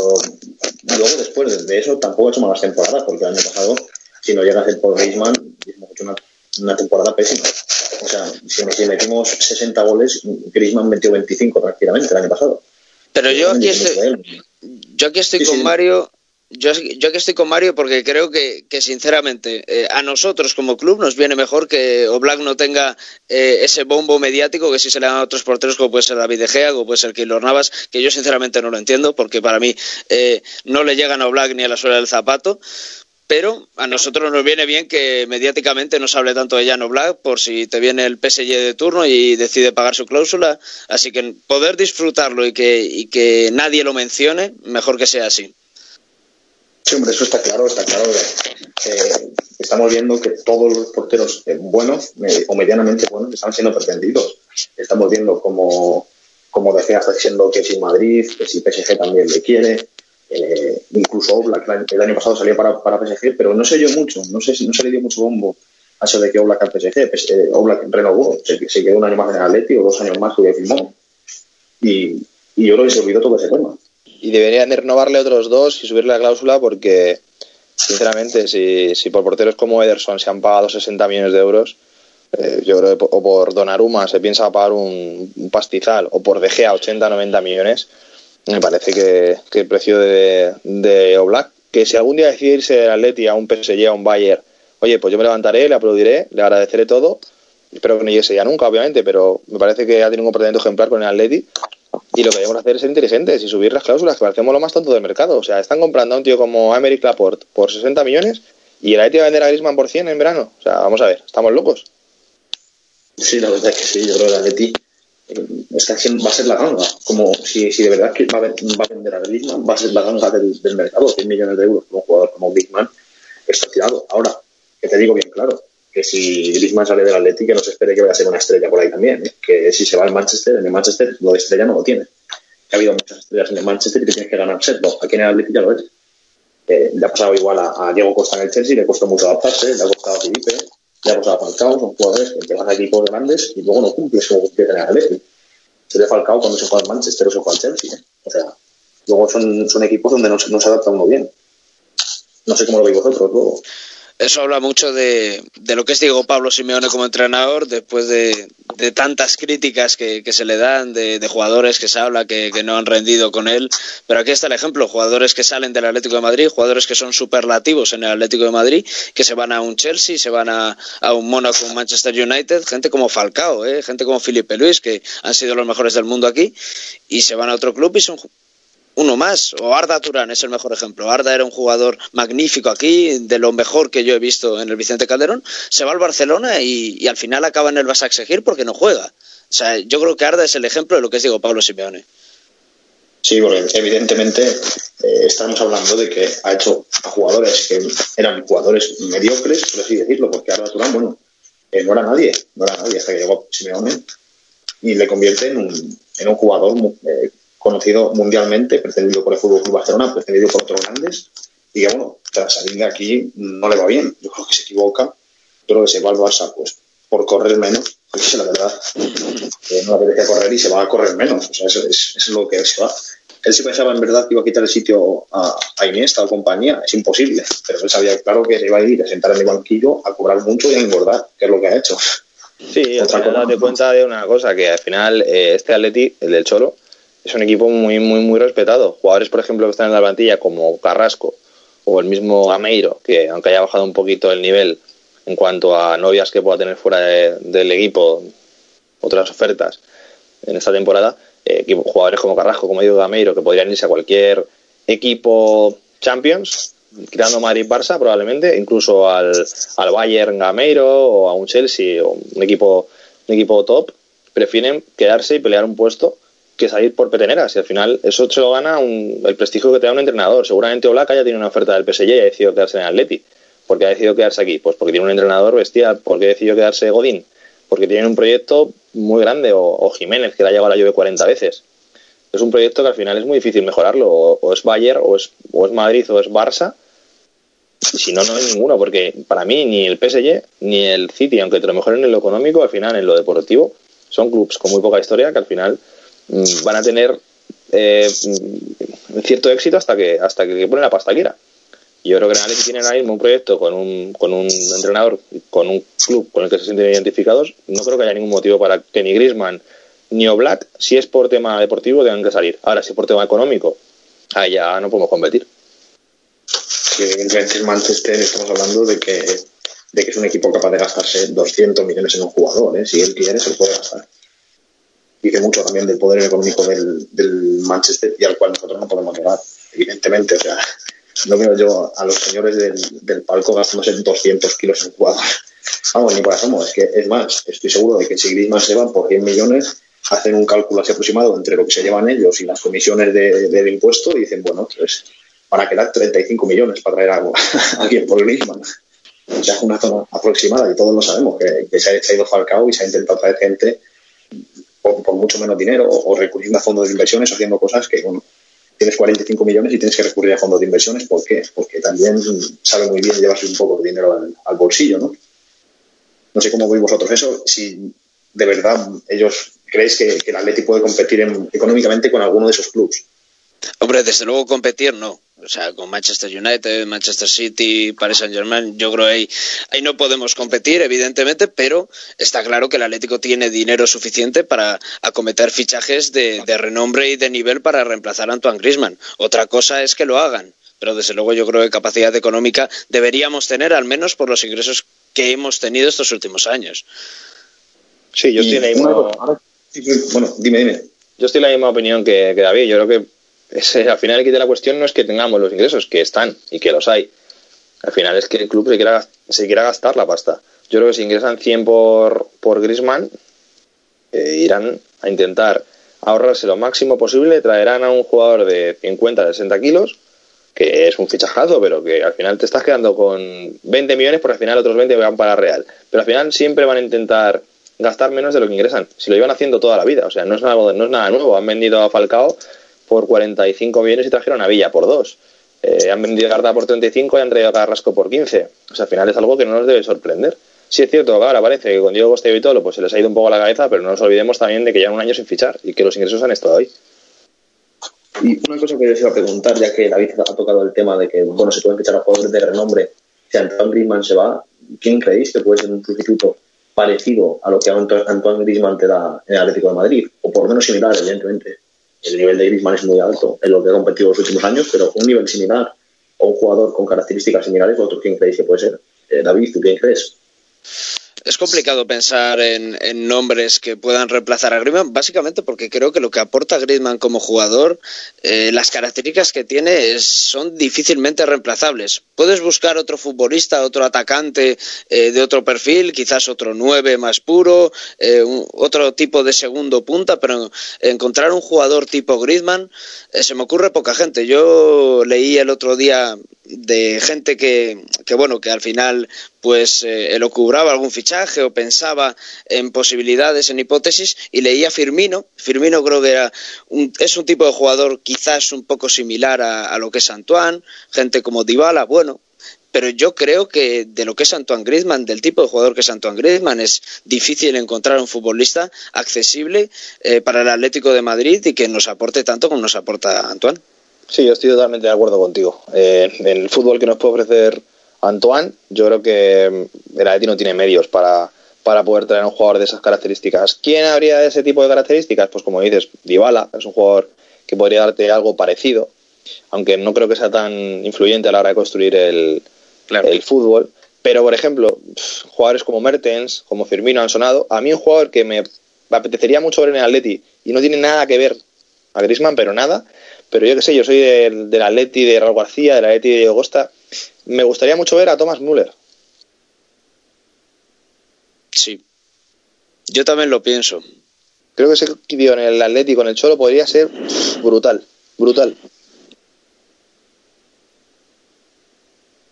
luego, después de eso, tampoco ha hecho malas temporadas, porque el año pasado, si no llega a ser por Griezmann, hemos hecho una, una temporada pésima. O sea, si, si metimos 60 goles, Griezmann metió 25 tranquilamente el año pasado. Pero yo aquí estoy, yo aquí estoy Sí, con sí. Mario. Yo, yo aquí estoy con Mario porque creo que, que sinceramente, eh, a nosotros como club nos viene mejor que Oblak no tenga eh, ese bombo mediático que si se le dan a otros porteros, como puede ser David De Gea, como puede ser Keylor Navas, que yo sinceramente no lo entiendo, porque para mí eh, no le llegan a Oblak ni a la suela del zapato. Pero a nosotros nos viene bien que mediáticamente no se hable tanto de Jan Oblak por si te viene el PSG de turno y decide pagar su cláusula. Así que poder disfrutarlo que, y que nadie lo mencione, mejor que sea así. Sí, hombre, eso está claro, está claro. Eh, estamos viendo que todos los porteros eh, buenos eh, o medianamente buenos están siendo pretendidos. Estamos viendo como, como De Gea está diciendo que si Madrid, que si PSG también le quiere. Eh, incluso Oblak el año- pasado salió para, para PSG, pero no se oyó mucho, no, sé, si- no se le dio mucho bombo a eso de que Oblak al PSG. Pues, Oblak renovó, se, se quedó un año más en el Atleti o dos años más que firmó. Y, y yo creo que se olvidó todo ese tema. Y deberían de renovarle otros dos y subirle la cláusula porque, sinceramente, si, si por porteros como Ederson se han pagado 60 millones de euros, eh, yo creo que o por Donnarumma se piensa pagar un, pastizal o por De Gea 80 90 millones, me parece que, que el precio de, de Oblak, que si algún día decide irse del Atleti a un PSG, a un Bayern, oye, pues yo me levantaré, le aplaudiré, le agradeceré todo, espero que no llegue día nunca, obviamente, pero me parece que ha tenido un comportamiento ejemplar con el Atleti y lo que debemos hacer es ser inteligentes y subir las cláusulas, que parecemos lo más tonto del mercado. O sea, están comprando a un tío como Emery Laporte por 60 millones y el Atleti va a vender a Griezmann por 100 en verano. O sea, vamos a ver, ¿estamos locos? Sí, la verdad es que sí, yo creo que el Atleti eh, va a ser la ganga. Como si, si de verdad que va a, vender a Griezmann, va a ser la ganga del, del mercado. 100 millones de euros por un jugador como Griezmann está tirado. Ahora, que te digo bien claro, que si Griezmann sale del Atleti, que no se espere que vaya a ser una estrella por ahí también. ¿eh? Que si se va al Manchester, en el Manchester lo de estrella no lo tiene. Que ha habido muchas estrellas en el Manchester y que tienes que ganar No, aquí en el Atleti ya lo es. Eh, le ha pasado igual a, Diego Costa en el Chelsea, le costó mucho adaptarse, le ha costado a Felipe, le ha costado a Falcao, son jugadores que vas a equipos grandes y luego no cumples como cumplías en el Atleti. Se le Falcao cuando se fue al Manchester o se fue al Chelsea. ¿eh? O sea, luego son, son equipos donde no, no se adapta uno bien. No sé cómo lo veis vosotros luego. Eso habla mucho de, de lo que es Diego Pablo Simeone como entrenador, después de, de tantas críticas que, que se le dan, de, jugadores que se habla que, que no han rendido con él. Pero aquí está el ejemplo, jugadores que salen del Atlético de Madrid, jugadores que son superlativos en el Atlético de Madrid, que se van a un Chelsea, se van a, a un Mónaco, un Manchester United, gente como Falcao, ¿eh? gente como Felipe Luis, que han sido los mejores del mundo aquí, y se van a otro club y son uno más, o Arda Turán es el mejor ejemplo. Arda era un jugador magnífico aquí, de lo mejor que yo he visto en el Vicente Calderón. Se va al Barcelona y, al final acaba en el Basak Seguir porque no juega. O sea, yo creo que Arda es el ejemplo de lo que es Diego Pablo Simeone. Sí, porque evidentemente eh, estamos hablando de que ha hecho a jugadores que eran jugadores mediocres, por así decirlo, porque Arda Turán, bueno, eh, no era nadie, no era nadie hasta que llegó Simeone y le convierte en un, en un jugador eh, conocido mundialmente, pretendido por el Fútbol Club Barcelona, pretendido por otros grandes, y que bueno, tras salir de aquí no le va bien. Yo creo que se equivoca, yo creo que se va al Barça pues por correr menos, es la verdad, eh, no le apetece correr y se va a correr menos, o sea, eso es, eso es lo que se va. Él sí pensaba en verdad que iba a quitar el sitio a, a Iniesta o compañía, es imposible, pero él sabía claro que se iba a ir a sentar en el banquillo a cobrar mucho y a engordar, que es lo que ha hecho. Sí, al final date cuenta de una cosa, que al final eh, este Atleti, el del Cholo, es un equipo muy, muy, muy respetado. Jugadores, por ejemplo, que están en la plantilla, como Carrasco o el mismo Gameiro, que aunque haya bajado un poquito el nivel, en cuanto a novias que pueda tener fuera de- del equipo, otras ofertas en esta temporada, eh, jugadores como Carrasco, como Diego Gameiro, que podrían irse a cualquier equipo Champions, quitando Madrid-Barça probablemente, incluso al, al Bayern Gameiro o a un Chelsea o un equipo, un equipo top, prefieren quedarse y pelear un puesto que salir por peteneras y al final eso se lo gana un- el prestigio que te da un entrenador. Seguramente Oblak ya tiene una oferta del PSG y ha decidido quedarse en Atleti. ¿Por qué ha decidido quedarse aquí? Pues porque tiene un entrenador bestial. ¿Por qué ha decidido quedarse Godín? Porque tienen un proyecto muy grande o, Jiménez que le ha llegado a la lluvia 40 veces. Es un proyecto que al final es muy difícil mejorarlo. O, es Bayern, o es, o es Madrid, o es Barça. Y si no, no hay ninguno, porque para mí ni el PSG ni el City, aunque te lo mejoren en lo económico, al final en lo deportivo, son clubes con muy poca historia que al final van a tener eh, mm, cierto éxito hasta que hasta que ponen la pasta quiera. Yo creo que en tienen mismo un proyecto con un, con un entrenador, con un club con el que se sienten identificados. No creo que haya ningún motivo para que ni Griezmann ni Oblak, si es por tema deportivo, tengan que salir. Ahora, si es por tema económico, ahí ya no podemos competir. que evidentemente el Manchester estamos hablando de que, de que es un equipo capaz de gastarse 200 millones en un jugador, ¿eh? si él quiere se lo puede gastar. Dice mucho también del poder económico del, del Manchester y al cual nosotros no podemos llegar, evidentemente. O sea, no veo yo a los señores del, del palco gastándose 200 kilos en jugador. Vamos, ni por asomo. Es que, es más, estoy seguro de que si Griezmann se van por 100 millones, hacen un cálculo así aproximado entre lo que se llevan ellos y las comisiones de- del impuesto y dicen, bueno, pues van a quedar 35 millones para traer a, a alguien por Griezmann. O sea, es una zona aproximada y todos lo sabemos, que, se ha ido Falcao y se ha intentado traer gente por, por mucho menos dinero o, o recurriendo a fondos de inversiones haciendo cosas que, bueno, tienes 45 millones y tienes que recurrir a fondos de inversiones. ¿Por qué? Porque también sabe muy bien llevarse un poco de dinero al, bolsillo, ¿no? No sé cómo veis vosotros eso, si de verdad ellos creéis que, el Atleti puede competir en- económicamente con alguno de esos clubes. Hombre, desde luego competir no. O sea, con Manchester United, Manchester City, Paris Saint Germain, yo creo que ahí, ahí no podemos competir, evidentemente, pero está claro que el Atlético tiene dinero suficiente para acometer fichajes de, de renombre y de nivel para reemplazar a Antoine Griezmann. Otra cosa es que lo hagan, pero desde luego yo creo que capacidad económica deberíamos tener, al menos por los ingresos que hemos tenido estos últimos años. Sí, yo estoy en la misma, bueno, dime, dime. yo estoy en la misma opinión que, que David. Yo creo que ese- al final kit de la cuestión no es que tengamos los ingresos, que están y que los hay. Al final es que el club se quiera, se quiera gastar la pasta. Yo creo que si ingresan 100 por, por Grisman, irán a intentar ahorrarse lo máximo posible, traerán a un jugador de 50, 60 kilos, que es un fichajazo, pero que al final te estás quedando con 20 millones, porque al final otros 20 van para Real. Pero al final siempre van a intentar gastar menos de lo que ingresan. Si lo llevan haciendo toda la vida, o sea, no es nada, no es nada nuevo. Han vendido a Falcao por 45 millones y trajeron a Villa por 2. Eh, han vendido a Garda por 35 y han traído a Carrasco por 15. O sea, al final es algo que no nos debe sorprender. Sí es cierto ahora parece que con Diego Costa y todo pues se les ha ido un poco la cabeza, pero no nos olvidemos también de que llevan un año sin fichar y que los ingresos han estado ahí. Y una cosa que les iba a preguntar, ya que David ha tocado el tema de que bueno se pueden fichar a jugadores de renombre, si Antoine Griezmann se va, ¿quién creéis que puede ser un sustituto parecido a lo que Anto- Antoine Griezmann te da en el Atlético de Madrid? O por lo menos similar, evidentemente. El nivel de Griezmann es muy alto en lo que ha competido los últimos años, pero un nivel similar o un jugador con características similares, ¿vosotros quién creéis que puede ser? Eh, David, ¿tú quién crees? Es complicado pensar en, en nombres que puedan reemplazar a Griezmann, básicamente porque creo que lo que aporta Griezmann como jugador, eh, las características que tiene es- son difícilmente reemplazables. Puedes buscar otro futbolista, otro atacante eh, de otro perfil, quizás otro nueve más puro, eh, otro tipo de segundo punta, pero encontrar un jugador tipo Griezmann eh, se me ocurre poca gente. Yo leí el otro día de gente que, que bueno, que al final pues eh, elucubraba algún fichaje o pensaba en posibilidades, en hipótesis, y leía Firmino. Firmino creo que era un, es un tipo de jugador quizás un poco similar a, a lo que es Antoine, gente como Dybala, bueno, pero yo creo que de lo que es Antoine Griezmann, del tipo de jugador que es Antoine Griezmann, es difícil encontrar un futbolista accesible eh, para el Atlético de Madrid y que nos aporte tanto como nos aporta Antoine. Sí, yo estoy totalmente de acuerdo contigo. Eh, en el fútbol que nos puede ofrecer Antoine, yo creo que mm, el Atleti no tiene medios para, para poder traer a un jugador de esas características. ¿Quién habría ese tipo de características? Pues como dices, Dybala es un jugador que podría darte algo parecido, aunque no creo que sea tan influyente a la hora de construir el, el fútbol. Pero, por ejemplo, jugadores como Mertens, como Firmino han sonado. A mí un jugador que me apetecería mucho ver en el Atleti y no tiene nada que ver a Griezmann, pero nada. Pero yo qué sé, yo soy del, del Atleti de Raúl García, del Atleti de Diego Costa. Me gustaría mucho ver a Thomas Müller. Sí. Yo también lo pienso. Creo que ese tío en el Atleti con el Cholo podría ser brutal, brutal.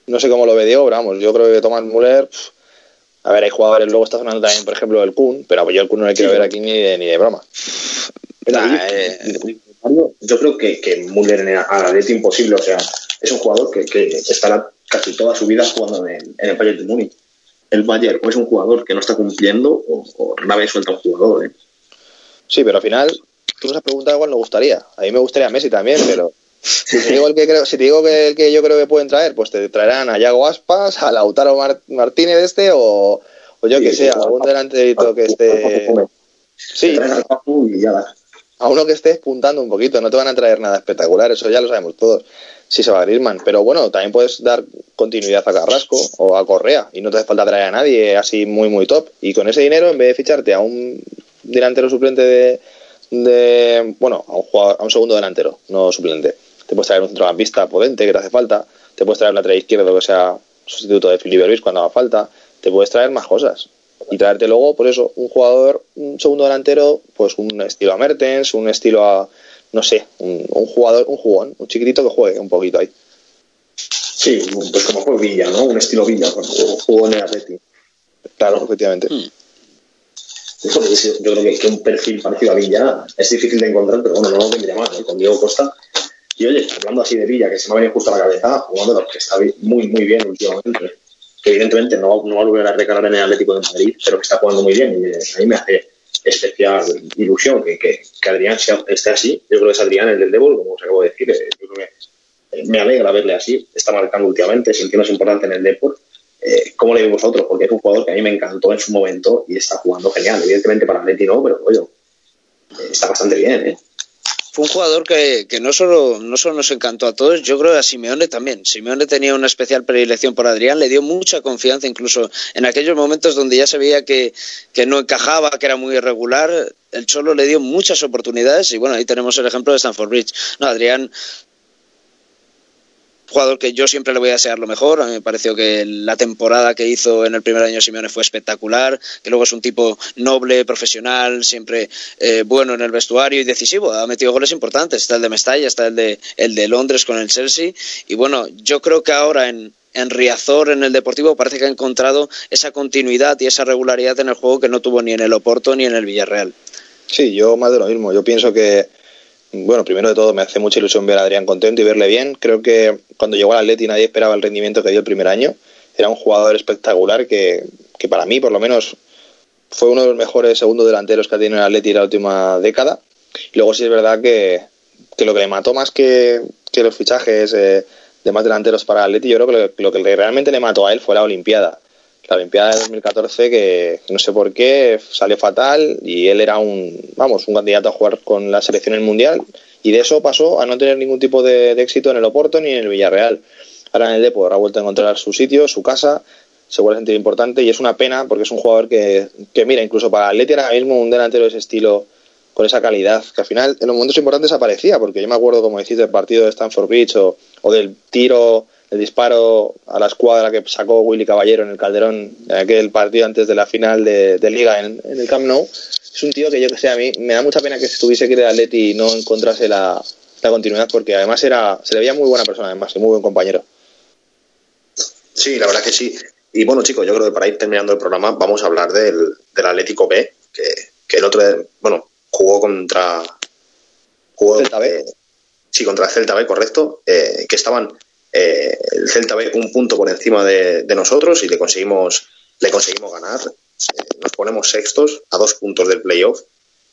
No sé cómo lo ve Diego, pero vamos, yo creo que Thomas Müller... a ver, hay jugadores, luego está sonando también, por ejemplo, el Kun, pero yo el Kun no le quiero ver aquí ni de, ni de broma. Nah, eh, Mario, Yo creo que, que Müller en el Atleti imposible, o sea, es un jugador que, que estará casi toda su vida jugando en, en el Bayern de Múnich. El Bayern o es un jugador que no está cumpliendo o, o rara vez suelta un jugador. ¿eh? Sí, pero al final, tú nos has preguntado cuál nos gustaría. A mí me gustaría Messi también, pero si te digo el que creo, si te digo que el que yo creo que pueden traer, pues te traerán a Yago Aspas, a Lautaro Mar- Martínez este o, o yo Sí, que sé, algún delanterito que esté sí, Te traen al Papu y ya la- a uno que esté espuntando un poquito, no te van a traer nada espectacular, eso ya lo sabemos todos. Si se va a Griezmann, pero bueno, también puedes dar continuidad a Carrasco o a Correa y no te hace falta traer a nadie así muy muy top y con ese dinero en vez de ficharte a un delantero suplente de, de bueno, a un, jugador- a un segundo delantero, no suplente. Te puedes traer un centrocampista potente que te hace falta, te puedes traer un lateral izquierdo que sea sustituto de Filipe cuando haga falta, te puedes traer más cosas y traerte luego, por eso, un jugador, un segundo delantero, pues un estilo a Mertens, un estilo a, no sé, un, un jugador, un jugón, un chiquitito que juegue un poquito ahí. Sí, pues como fue Villa, ¿no? Un estilo Villa, cuando jugó en el Atleti. Claro, efectivamente. Sí, yo creo que, que un perfil parecido a Villa es difícil de encontrar, pero bueno, no lo vendría mal, ¿eh? Con Diego Costa. Y oye, hablando así de Villa, que se me ha venido justo a la cabeza, de los que está muy, muy bien últimamente, que evidentemente no, no va a volver a recalar en el Atlético de Madrid, pero que está jugando muy bien y eh, a mí me hace especial ilusión que, que, Adrián sea- esté así. Yo creo que es Adrián el del Débol, como os acabo de decir. eh, Yo creo que eh, me alegra verle así, está marcando últimamente, sintiéndose importante en el Deport. Eh, ¿Cómo le veis vosotros? Porque es un jugador que a mí me encantó en su momento y está jugando genial. Evidentemente para Atleti no, pero oye, está bastante bien, ¿eh? Fue un jugador que, que no, solo, no solo nos encantó a todos, yo creo que a Simeone también. Simeone tenía una especial predilección por Adrián, le dio mucha confianza, incluso en aquellos momentos donde ya se veía que, que no encajaba, que era muy irregular. El Cholo le dio muchas oportunidades y bueno, ahí tenemos el ejemplo de Stanford Bridge. No, Adrián, jugador que yo siempre le voy a desear lo mejor. A mí me pareció que la temporada que hizo en el primer año Simeone fue espectacular, que luego es un tipo noble, profesional, siempre eh, bueno en el vestuario y decisivo. Ha metido goles importantes. Está el de Mestalla, está el de, el de Londres con el Chelsea. Y bueno, yo creo que ahora en, en Riazor, en el Deportivo, parece que ha encontrado esa continuidad y esa regularidad en el juego que no tuvo ni en el Oporto ni en el Villarreal. Sí, yo más de lo mismo. Yo pienso que, bueno, primero de todo me hace mucha ilusión ver a Adrián contento y verle bien. Creo que cuando llegó al Atleti nadie esperaba el rendimiento que dio el primer año. Era un jugador espectacular que, que para mí, por lo menos, fue uno de los mejores segundos delanteros que ha tenido el Atleti en la última década. Y luego sí es verdad que, que lo que le mató más que, que los fichajes eh, de más delanteros para el Atleti, yo creo que lo, lo que realmente le mató a él fue la Olimpiada. La Olimpiada de 2014 que no sé por qué salió fatal y él era un, vamos, un candidato a jugar con la selección en el Mundial y de eso pasó a no tener ningún tipo de, éxito en el Oporto ni en el Villarreal. Ahora en el Depor ha vuelto a encontrar su sitio, su casa, se vuelve a sentir importante y es una pena porque es un jugador que, que mira, incluso para Atleti ahora mismo un delantero de ese estilo con esa calidad, que al final en los momentos importantes aparecía, porque yo me acuerdo, como decís, del partido de Stanford Bridge o, o del tiro, el disparo a la escuadra que sacó Willy Caballero en el Calderón, en aquel partido antes de la final de, de Liga en, en, el Camp Nou. Es un tío que yo que sé, a mí me da mucha pena que estuviese que ir de Atleti y no encontrase la, la continuidad, porque además era se le veía muy buena persona, además, y muy buen compañero. Sí, la verdad que sí. Y bueno, chicos, yo creo que para ir terminando el programa vamos a hablar del, del Atlético B, que, que el otro, bueno, jugó contra... Jugó, Celta B. Eh, sí, contra el Celta B, correcto, eh, que estaban eh, el Celta B un punto por encima de, de nosotros y le conseguimos, le conseguimos ganar. Eh, nos ponemos sextos a dos puntos del playoff,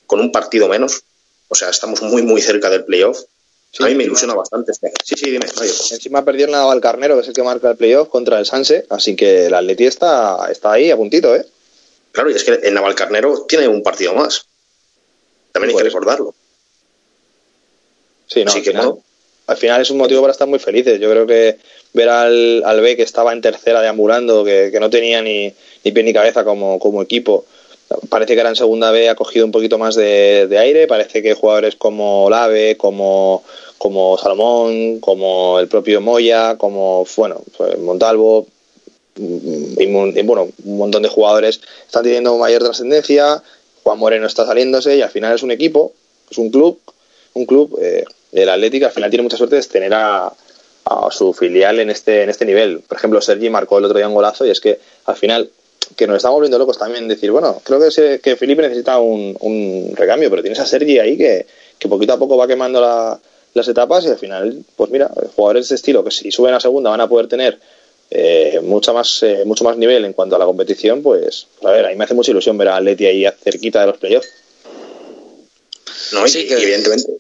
con un partido menos. O sea, estamos muy, muy cerca del playoff. Sí, a mí me ilusiona bastante. Sí, sí, dime. Mario. Encima perdió el Naval Carnero, que es el que marca el playoff contra el Sanse, así que el Atleti está, está ahí a puntito, ¿eh? Claro, y es que el Naval Carnero tiene un partido más. También hay Pues, que recordarlo. Sí, no, Así que bueno, al final es un motivo para estar muy felices. Yo creo que ver al, al B que estaba en tercera deambulando, que, que no tenía ni, ni pie ni cabeza como, como equipo, parece que ahora en segunda B ha cogido un poquito más de, aire, parece que jugadores como Lave, como, como Salomón, como el propio Moya, como bueno, pues Montalvo, y, mon- y, bueno, un montón de jugadores están teniendo mayor trascendencia, Juan Moreno está saliéndose y al final es un equipo, es un club, un club, eh, el Atlético al final tiene mucha suerte de tener a, a su filial en este, en este nivel. Por ejemplo, Sergi marcó el otro día un golazo y es que al final que nos estamos volviendo locos también decir, bueno, creo que, se- que Felipe necesita un, un recambio, pero tienes a Sergi ahí que, que poquito a poco va quemando la- las etapas y al final, pues mira, jugadores de este estilo que si suben a segunda van a poder tener eh, mucha más, eh, mucho más nivel en cuanto a la competición, pues, a ver, a mí me hace mucha ilusión ver a Leti ahí cerquita de los playoffs. No, Sí, y que- evidentemente.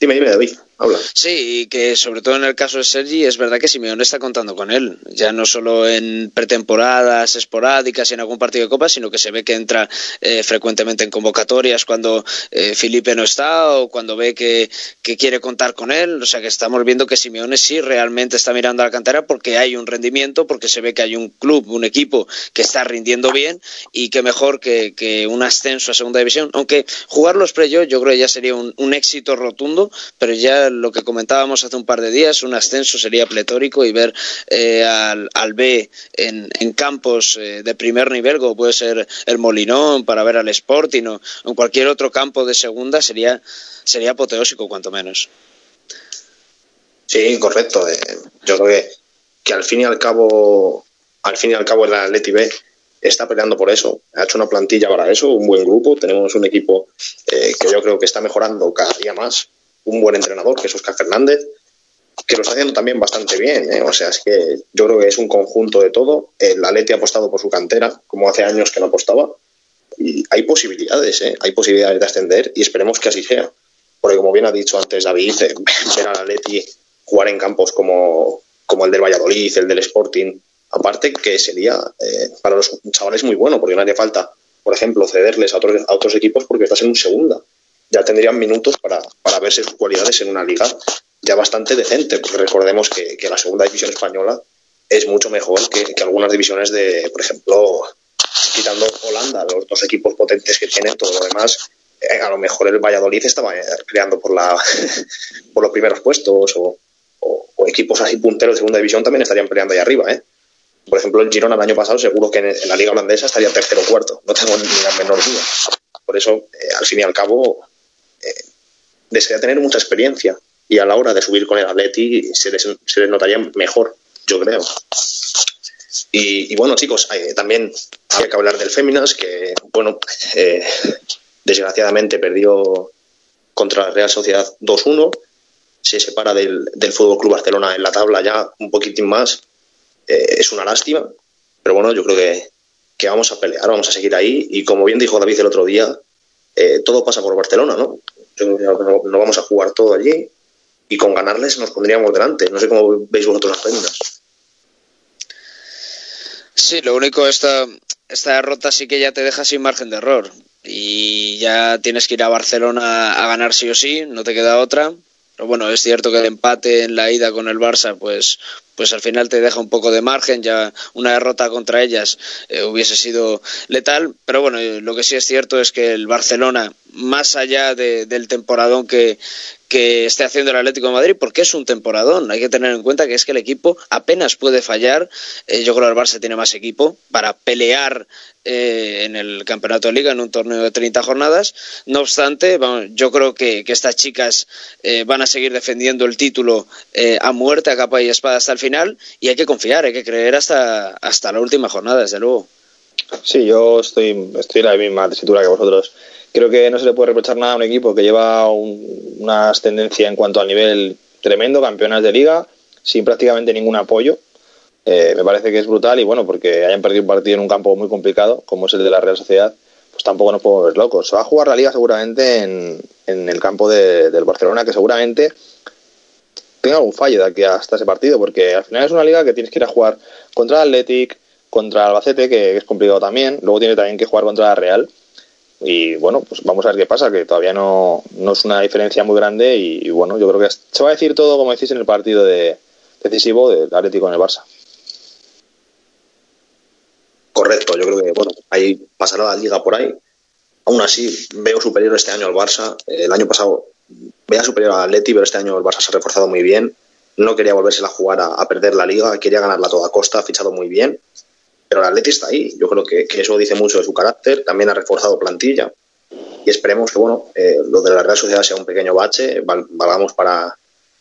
Dime, dime, David, habla. Sí, y que sobre todo en el caso de Sergi es verdad que Simeone está contando con él, ya no solo en pretemporadas esporádicas y en algún partido de copa, sino que se ve que entra eh, frecuentemente en convocatorias cuando eh, Felipe no está o cuando ve que, que quiere contar con él, o sea que estamos viendo que Simeone sí realmente está mirando a la cantera porque hay un rendimiento, porque se ve que hay un club, un equipo que está rindiendo bien y que mejor que, que un ascenso a segunda división, aunque jugar los playoffs yo creo que ya sería un, un éxito rotundo, pero ya lo que comentábamos hace un par de días, un ascenso sería pletórico y ver eh, al, al B en, campos eh, de primer nivel, como puede ser el Molinón, para ver al Sporting o en cualquier otro campo de segunda, sería, sería apoteósico, cuanto menos. Sí, correcto. eh, yo creo que, que al fin y al cabo, al fin y al cabo el Atleti B está peleando por eso. Ha hecho una plantilla para eso, un buen grupo. Tenemos un equipo eh, que yo creo que está mejorando cada día más. Un buen entrenador, que es Oscar Fernández, que lo está haciendo también bastante bien. eh, O sea, es que yo creo que es un conjunto de todo. El Atleti ha apostado por su cantera, como hace años que no apostaba. Y hay posibilidades, ¿eh? hay posibilidades de ascender y esperemos que así sea. Porque como bien ha dicho antes David, eh, ver al Atleti jugar en campos como, como el del Valladolid, el del Sporting, aparte que sería eh, para los chavales muy bueno, porque no hace falta, por ejemplo, cederles a otros, a otros equipos porque estás en un segunda. Ya tendrían minutos para, para verse sus cualidades en una liga ya bastante decente, porque recordemos que, que la segunda división española es mucho mejor que, que algunas divisiones de, por ejemplo, quitando Holanda, los dos equipos potentes que tienen, todo lo demás, eh, a lo mejor el Valladolid estaba eh, peleando por, la, por los primeros puestos o, o- o equipos así punteros de segunda división también estarían peleando ahí arriba. ¿eh? Por ejemplo, el Girona el año pasado seguro que en, en la liga holandesa estaría tercero o cuarto, no tengo ni la menor duda. Por eso, eh, al fin y al cabo, eh, desea tener mucha experiencia y a la hora de subir con el Atleti se les, se les notaría mejor, yo creo. Y, y bueno, chicos, eh, también hay que hablar del Féminas, que, bueno, eh, desgraciadamente perdió contra la Real Sociedad 2-1, se separa del, del Fútbol Club Barcelona en la tabla ya un poquitín más. Eh, es una lástima, pero bueno, yo creo que, que vamos a pelear, vamos a seguir ahí. Y como bien dijo David el otro día, eh, todo pasa por Barcelona, ¿no? No, no vamos a jugar todo allí y con ganarles nos pondríamos delante. No sé cómo veis vosotros las Féminas. Sí, lo único, esta, esta derrota sí que ya te deja sin margen de error. Y ya tienes que ir a Barcelona a ganar sí o sí, no te queda otra. Pero bueno, es cierto que el empate en la ida con el Barça, pues, pues al final te deja un poco de margen. Ya una derrota contra ellas eh, hubiese sido letal. Pero bueno, eh, lo que sí es cierto es que el Barcelona, más allá de- del temporadón que, que esté haciendo el Atlético de Madrid, porque es un temporadón. Hay que tener en cuenta que es que el equipo apenas puede fallar. Eh, yo creo que el Barça tiene más equipo para pelear eh, en el campeonato de liga en un torneo de 30 jornadas. No obstante, yo creo que, que estas chicas eh, van a seguir defendiendo el título eh, a muerte, a capa y espada hasta el final. Y hay que confiar, hay que creer hasta, hasta la última jornada, desde luego. Sí, yo estoy, estoy en la misma tesitura que vosotros. Creo que no se le puede reprochar nada a un equipo que lleva un- una ascendencia en cuanto al nivel tremendo, campeonas de liga, sin prácticamente ningún apoyo. Eh, me parece que es brutal y bueno, porque hayan perdido un partido en un campo muy complicado, como es el de la Real Sociedad, pues tampoco nos podemos ver locos. Se va a jugar la liga seguramente en, el campo de- del Barcelona, que seguramente tenga algún fallo de aquí hasta ese partido, porque al final es una liga que tienes que ir a jugar contra el Athletic, contra Albacete, que es complicado también, luego tiene también que jugar contra la Real. Y bueno, pues vamos a ver qué pasa, que todavía no, no es una diferencia muy grande y, bueno, yo creo que se va a decir todo como decís en el partido de, decisivo del Atlético en el Barça. Correcto, yo creo que bueno, ahí pasará la liga por ahí. Aún así, veo superior este año al Barça. El año pasado veía superior al Atleti, pero este año el Barça se ha reforzado muy bien. No quería volverse a jugar a, a, perder la liga, quería ganarla a toda costa, ha fichado muy bien. Pero el Atleti está ahí. Yo creo que, que eso dice mucho de su carácter. También ha reforzado plantilla. Y esperemos que bueno, eh, lo de la Real Sociedad sea un pequeño bache, val, valgamos para,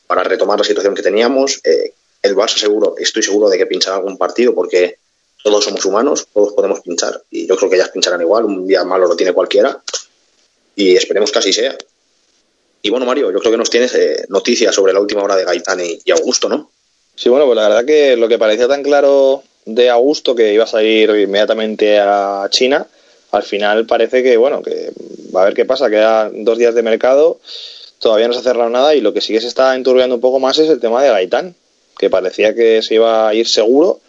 para retomar la situación que teníamos. Eh, el Barça seguro, estoy seguro de que pinchará algún partido porque todos somos humanos, todos podemos pinchar. Y yo creo que ellas pincharán igual, un día malo lo tiene cualquiera. Y esperemos que así sea. Y bueno, Mario, yo creo que nos tienes eh, noticias sobre la última hora de Gaitán y, y, Augusto, ¿no? Sí, bueno, pues la verdad que lo que parecía tan claro de Augusto que iba a salir inmediatamente a China, al final parece que, bueno, que va a ver qué pasa, quedan dos días de mercado, todavía no se ha cerrado nada y lo que sí que se está enturbiando un poco más es el tema de Gaitán, que parecía que se iba a ir seguro.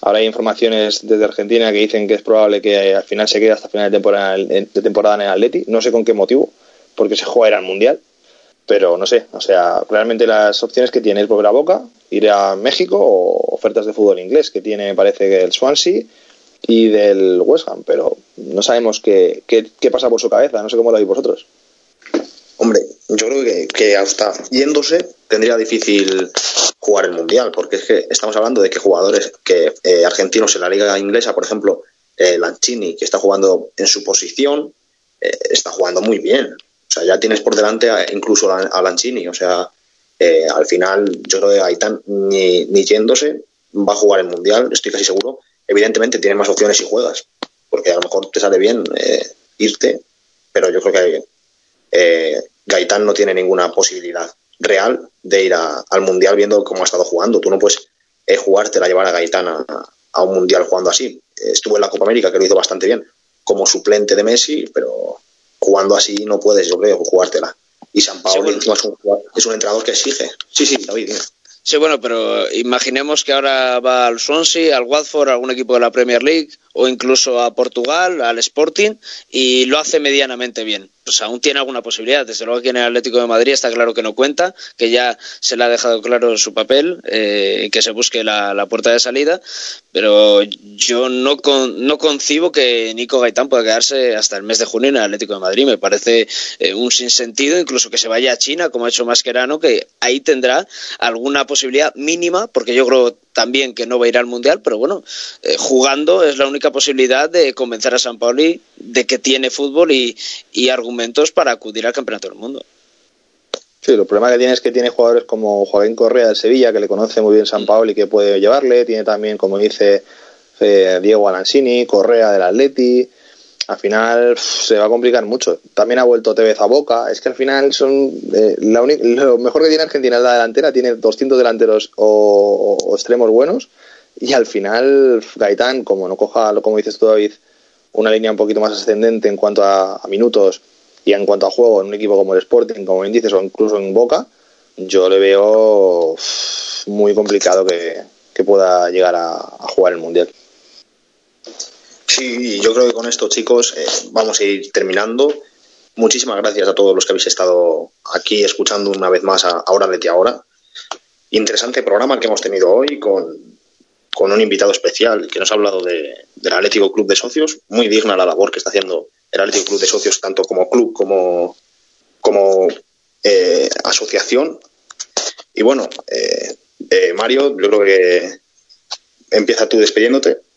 Ahora hay informaciones desde Argentina que dicen que es probable que al final se quede hasta final de temporada, de temporada en el Atleti. No sé con qué motivo, porque se juega era el Mundial. Pero no sé, o sea, realmente las opciones que tiene es volver a Boca, ir a México o ofertas de fútbol inglés que tiene, parece que el Swansea y del West Ham, pero no sabemos qué, qué, qué pasa por su cabeza, no sé cómo lo veis vosotros. Hombre, yo creo que, que hasta yéndose tendría difícil jugar el mundial, porque es que estamos hablando de que jugadores que eh, argentinos en la liga inglesa, por ejemplo, eh, Lanchini, que está jugando en su posición, eh, está jugando muy bien. Sea, ya tienes por delante incluso a, a Lanchini. O sea, eh, al final, yo creo que Gaitán, ni, ni yéndose, va a jugar el mundial, estoy casi seguro. Evidentemente, tiene más opciones si juegas, porque a lo mejor te sale bien eh, irte, pero yo creo que eh, Gaitán no tiene ninguna posibilidad real de ir al mundial viendo cómo ha estado jugando. Tú no puedes eh, jugártela, llevar a Gaitán a, a, un mundial jugando así. Estuvo en la Copa América, que lo hizo bastante bien, como suplente de Messi, pero jugando así no puedes, yo creo, jugártela. Y San Paolo sí, bueno. es, un, es un entrenador que exige. Sí, sí, David, dime. Sí, bueno, pero imaginemos que ahora va al Swansea, al Watford, a algún equipo de la Premier League o incluso a Portugal, al Sporting y lo hace medianamente bien. Pues aún tiene alguna posibilidad. Desde luego que en el Atlético de Madrid está claro que no cuenta, que ya se le ha dejado claro su papel, eh, que se busque la, la, puerta de salida, pero yo no, con, no concibo que Nico Gaitán pueda quedarse hasta el mes de junio en el Atlético de Madrid. Me parece eh, un sinsentido, incluso que se vaya a China, como ha hecho Mascherano, que ahí tendrá alguna posibilidad mínima, porque yo creo también que no va a ir al Mundial, pero bueno, eh, jugando es la única posibilidad de convencer a San Pauli de que tiene fútbol y, y argumentos para acudir al Campeonato del Mundo. Sí, el problema que tiene es que tiene jugadores como Joaquín Correa del Sevilla, que le conoce muy bien San Paoli, que puede llevarle. Tiene también, como dice eh, Diego Alansini, Correa del Atleti. Al final se va a complicar mucho. También ha vuelto Tevez a Boca. Es que al final son eh, la lo mejor que tiene Argentina es la delantera. Tiene 200 delanteros o, extremos buenos. Y al final Gaitán, como no coja, como dices tú David, una línea un poquito más ascendente en cuanto a, a minutos y en cuanto a juego en un equipo como el Sporting, como bien dices, o incluso en Boca, yo le veo muy complicado que, pueda llegar a, jugar el Mundial. Sí, yo creo que con esto, chicos, eh, vamos a ir terminando. Muchísimas gracias a todos los que habéis estado aquí escuchando una vez más a Ahora Leti Ahora. Interesante programa que hemos tenido hoy con, con un invitado especial que nos ha hablado de, del Atlético Club de Socios. Muy digna la labor que está haciendo el Atlético Club de Socios, tanto como club como, como eh, asociación. Y bueno, eh, eh, Mario, yo creo que empieza tú despidiéndote.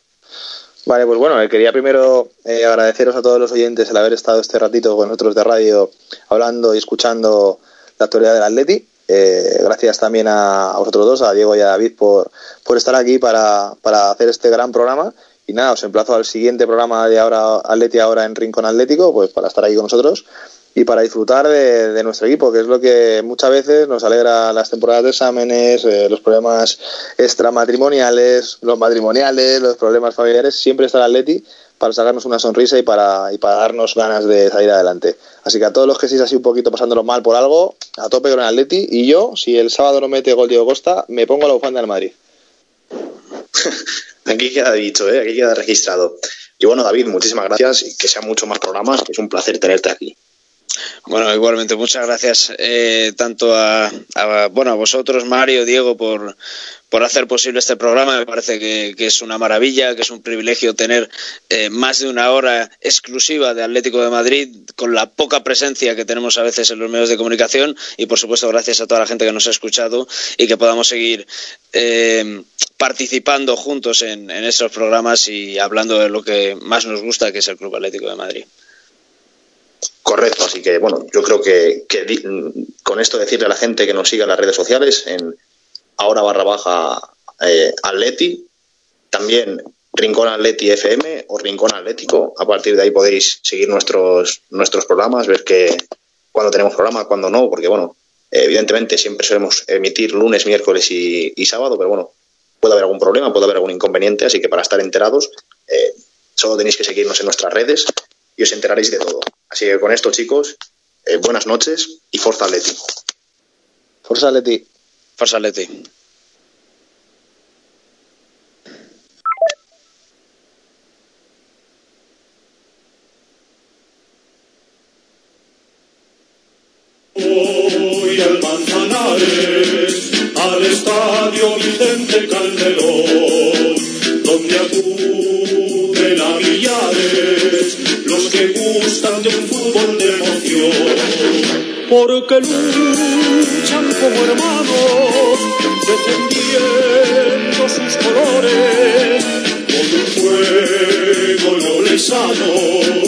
Vale, pues bueno, quería primero eh, agradeceros a todos los oyentes el haber estado este ratito con nosotros de radio hablando y escuchando la actualidad del Atleti. Eh, gracias también a, a, vosotros dos, a Diego y a David, por, por estar aquí para, para hacer este gran programa. Y nada, os emplazo al siguiente programa de ahora Atleti ahora en Rincón Atlético, pues para estar ahí con nosotros y para disfrutar de, de, nuestro equipo, que es lo que muchas veces nos alegra las temporadas de exámenes, eh, los problemas extramatrimoniales, los matrimoniales, los problemas familiares, siempre está el Atleti para sacarnos una sonrisa y para, y para darnos ganas de salir adelante. Así que a todos los que estéis así un poquito pasándolo mal por algo, a tope con el Atleti, y yo, si el sábado no mete gol Diego Costa, me pongo a la bufanda del Madrid. Aquí queda dicho, ¿eh? aquí queda registrado. Y bueno, David, muchísimas gracias y que sean muchos más programas, que es un placer tenerte aquí. Bueno, igualmente, muchas gracias eh, tanto a, bueno, a vosotros, Mario, Diego, por, por hacer posible este programa. Me parece que, que es una maravilla, que es un privilegio tener eh, más de una hora exclusiva de Atlético de Madrid con la poca presencia que tenemos a veces en los medios de comunicación y, por supuesto, gracias a toda la gente que nos ha escuchado y que podamos seguir eh, participando juntos en, en estos programas y hablando de lo que más nos gusta, que es el Club Atlético de Madrid. Correcto, así que bueno, yo creo que, di- con esto decirle a la gente que nos siga en las redes sociales, en ahora barra baja eh, Atleti, también Rincón Atleti FM o Rincón Atlético. A partir de ahí podéis seguir nuestros, nuestros programas, ver que cuando tenemos programa, cuando no, porque bueno, evidentemente siempre solemos emitir lunes, miércoles y, y sábado, pero bueno, puede haber algún problema, puede haber algún inconveniente, así que para estar enterados, eh, solo tenéis que seguirnos en nuestras redes y os enteraréis de todo. Así que con esto, chicos, eh, buenas noches y Forza Atleti. Forza Atleti. Forza Atleti. Porque luchan como hermanos, defendiendo sus colores, con un fuego no lesano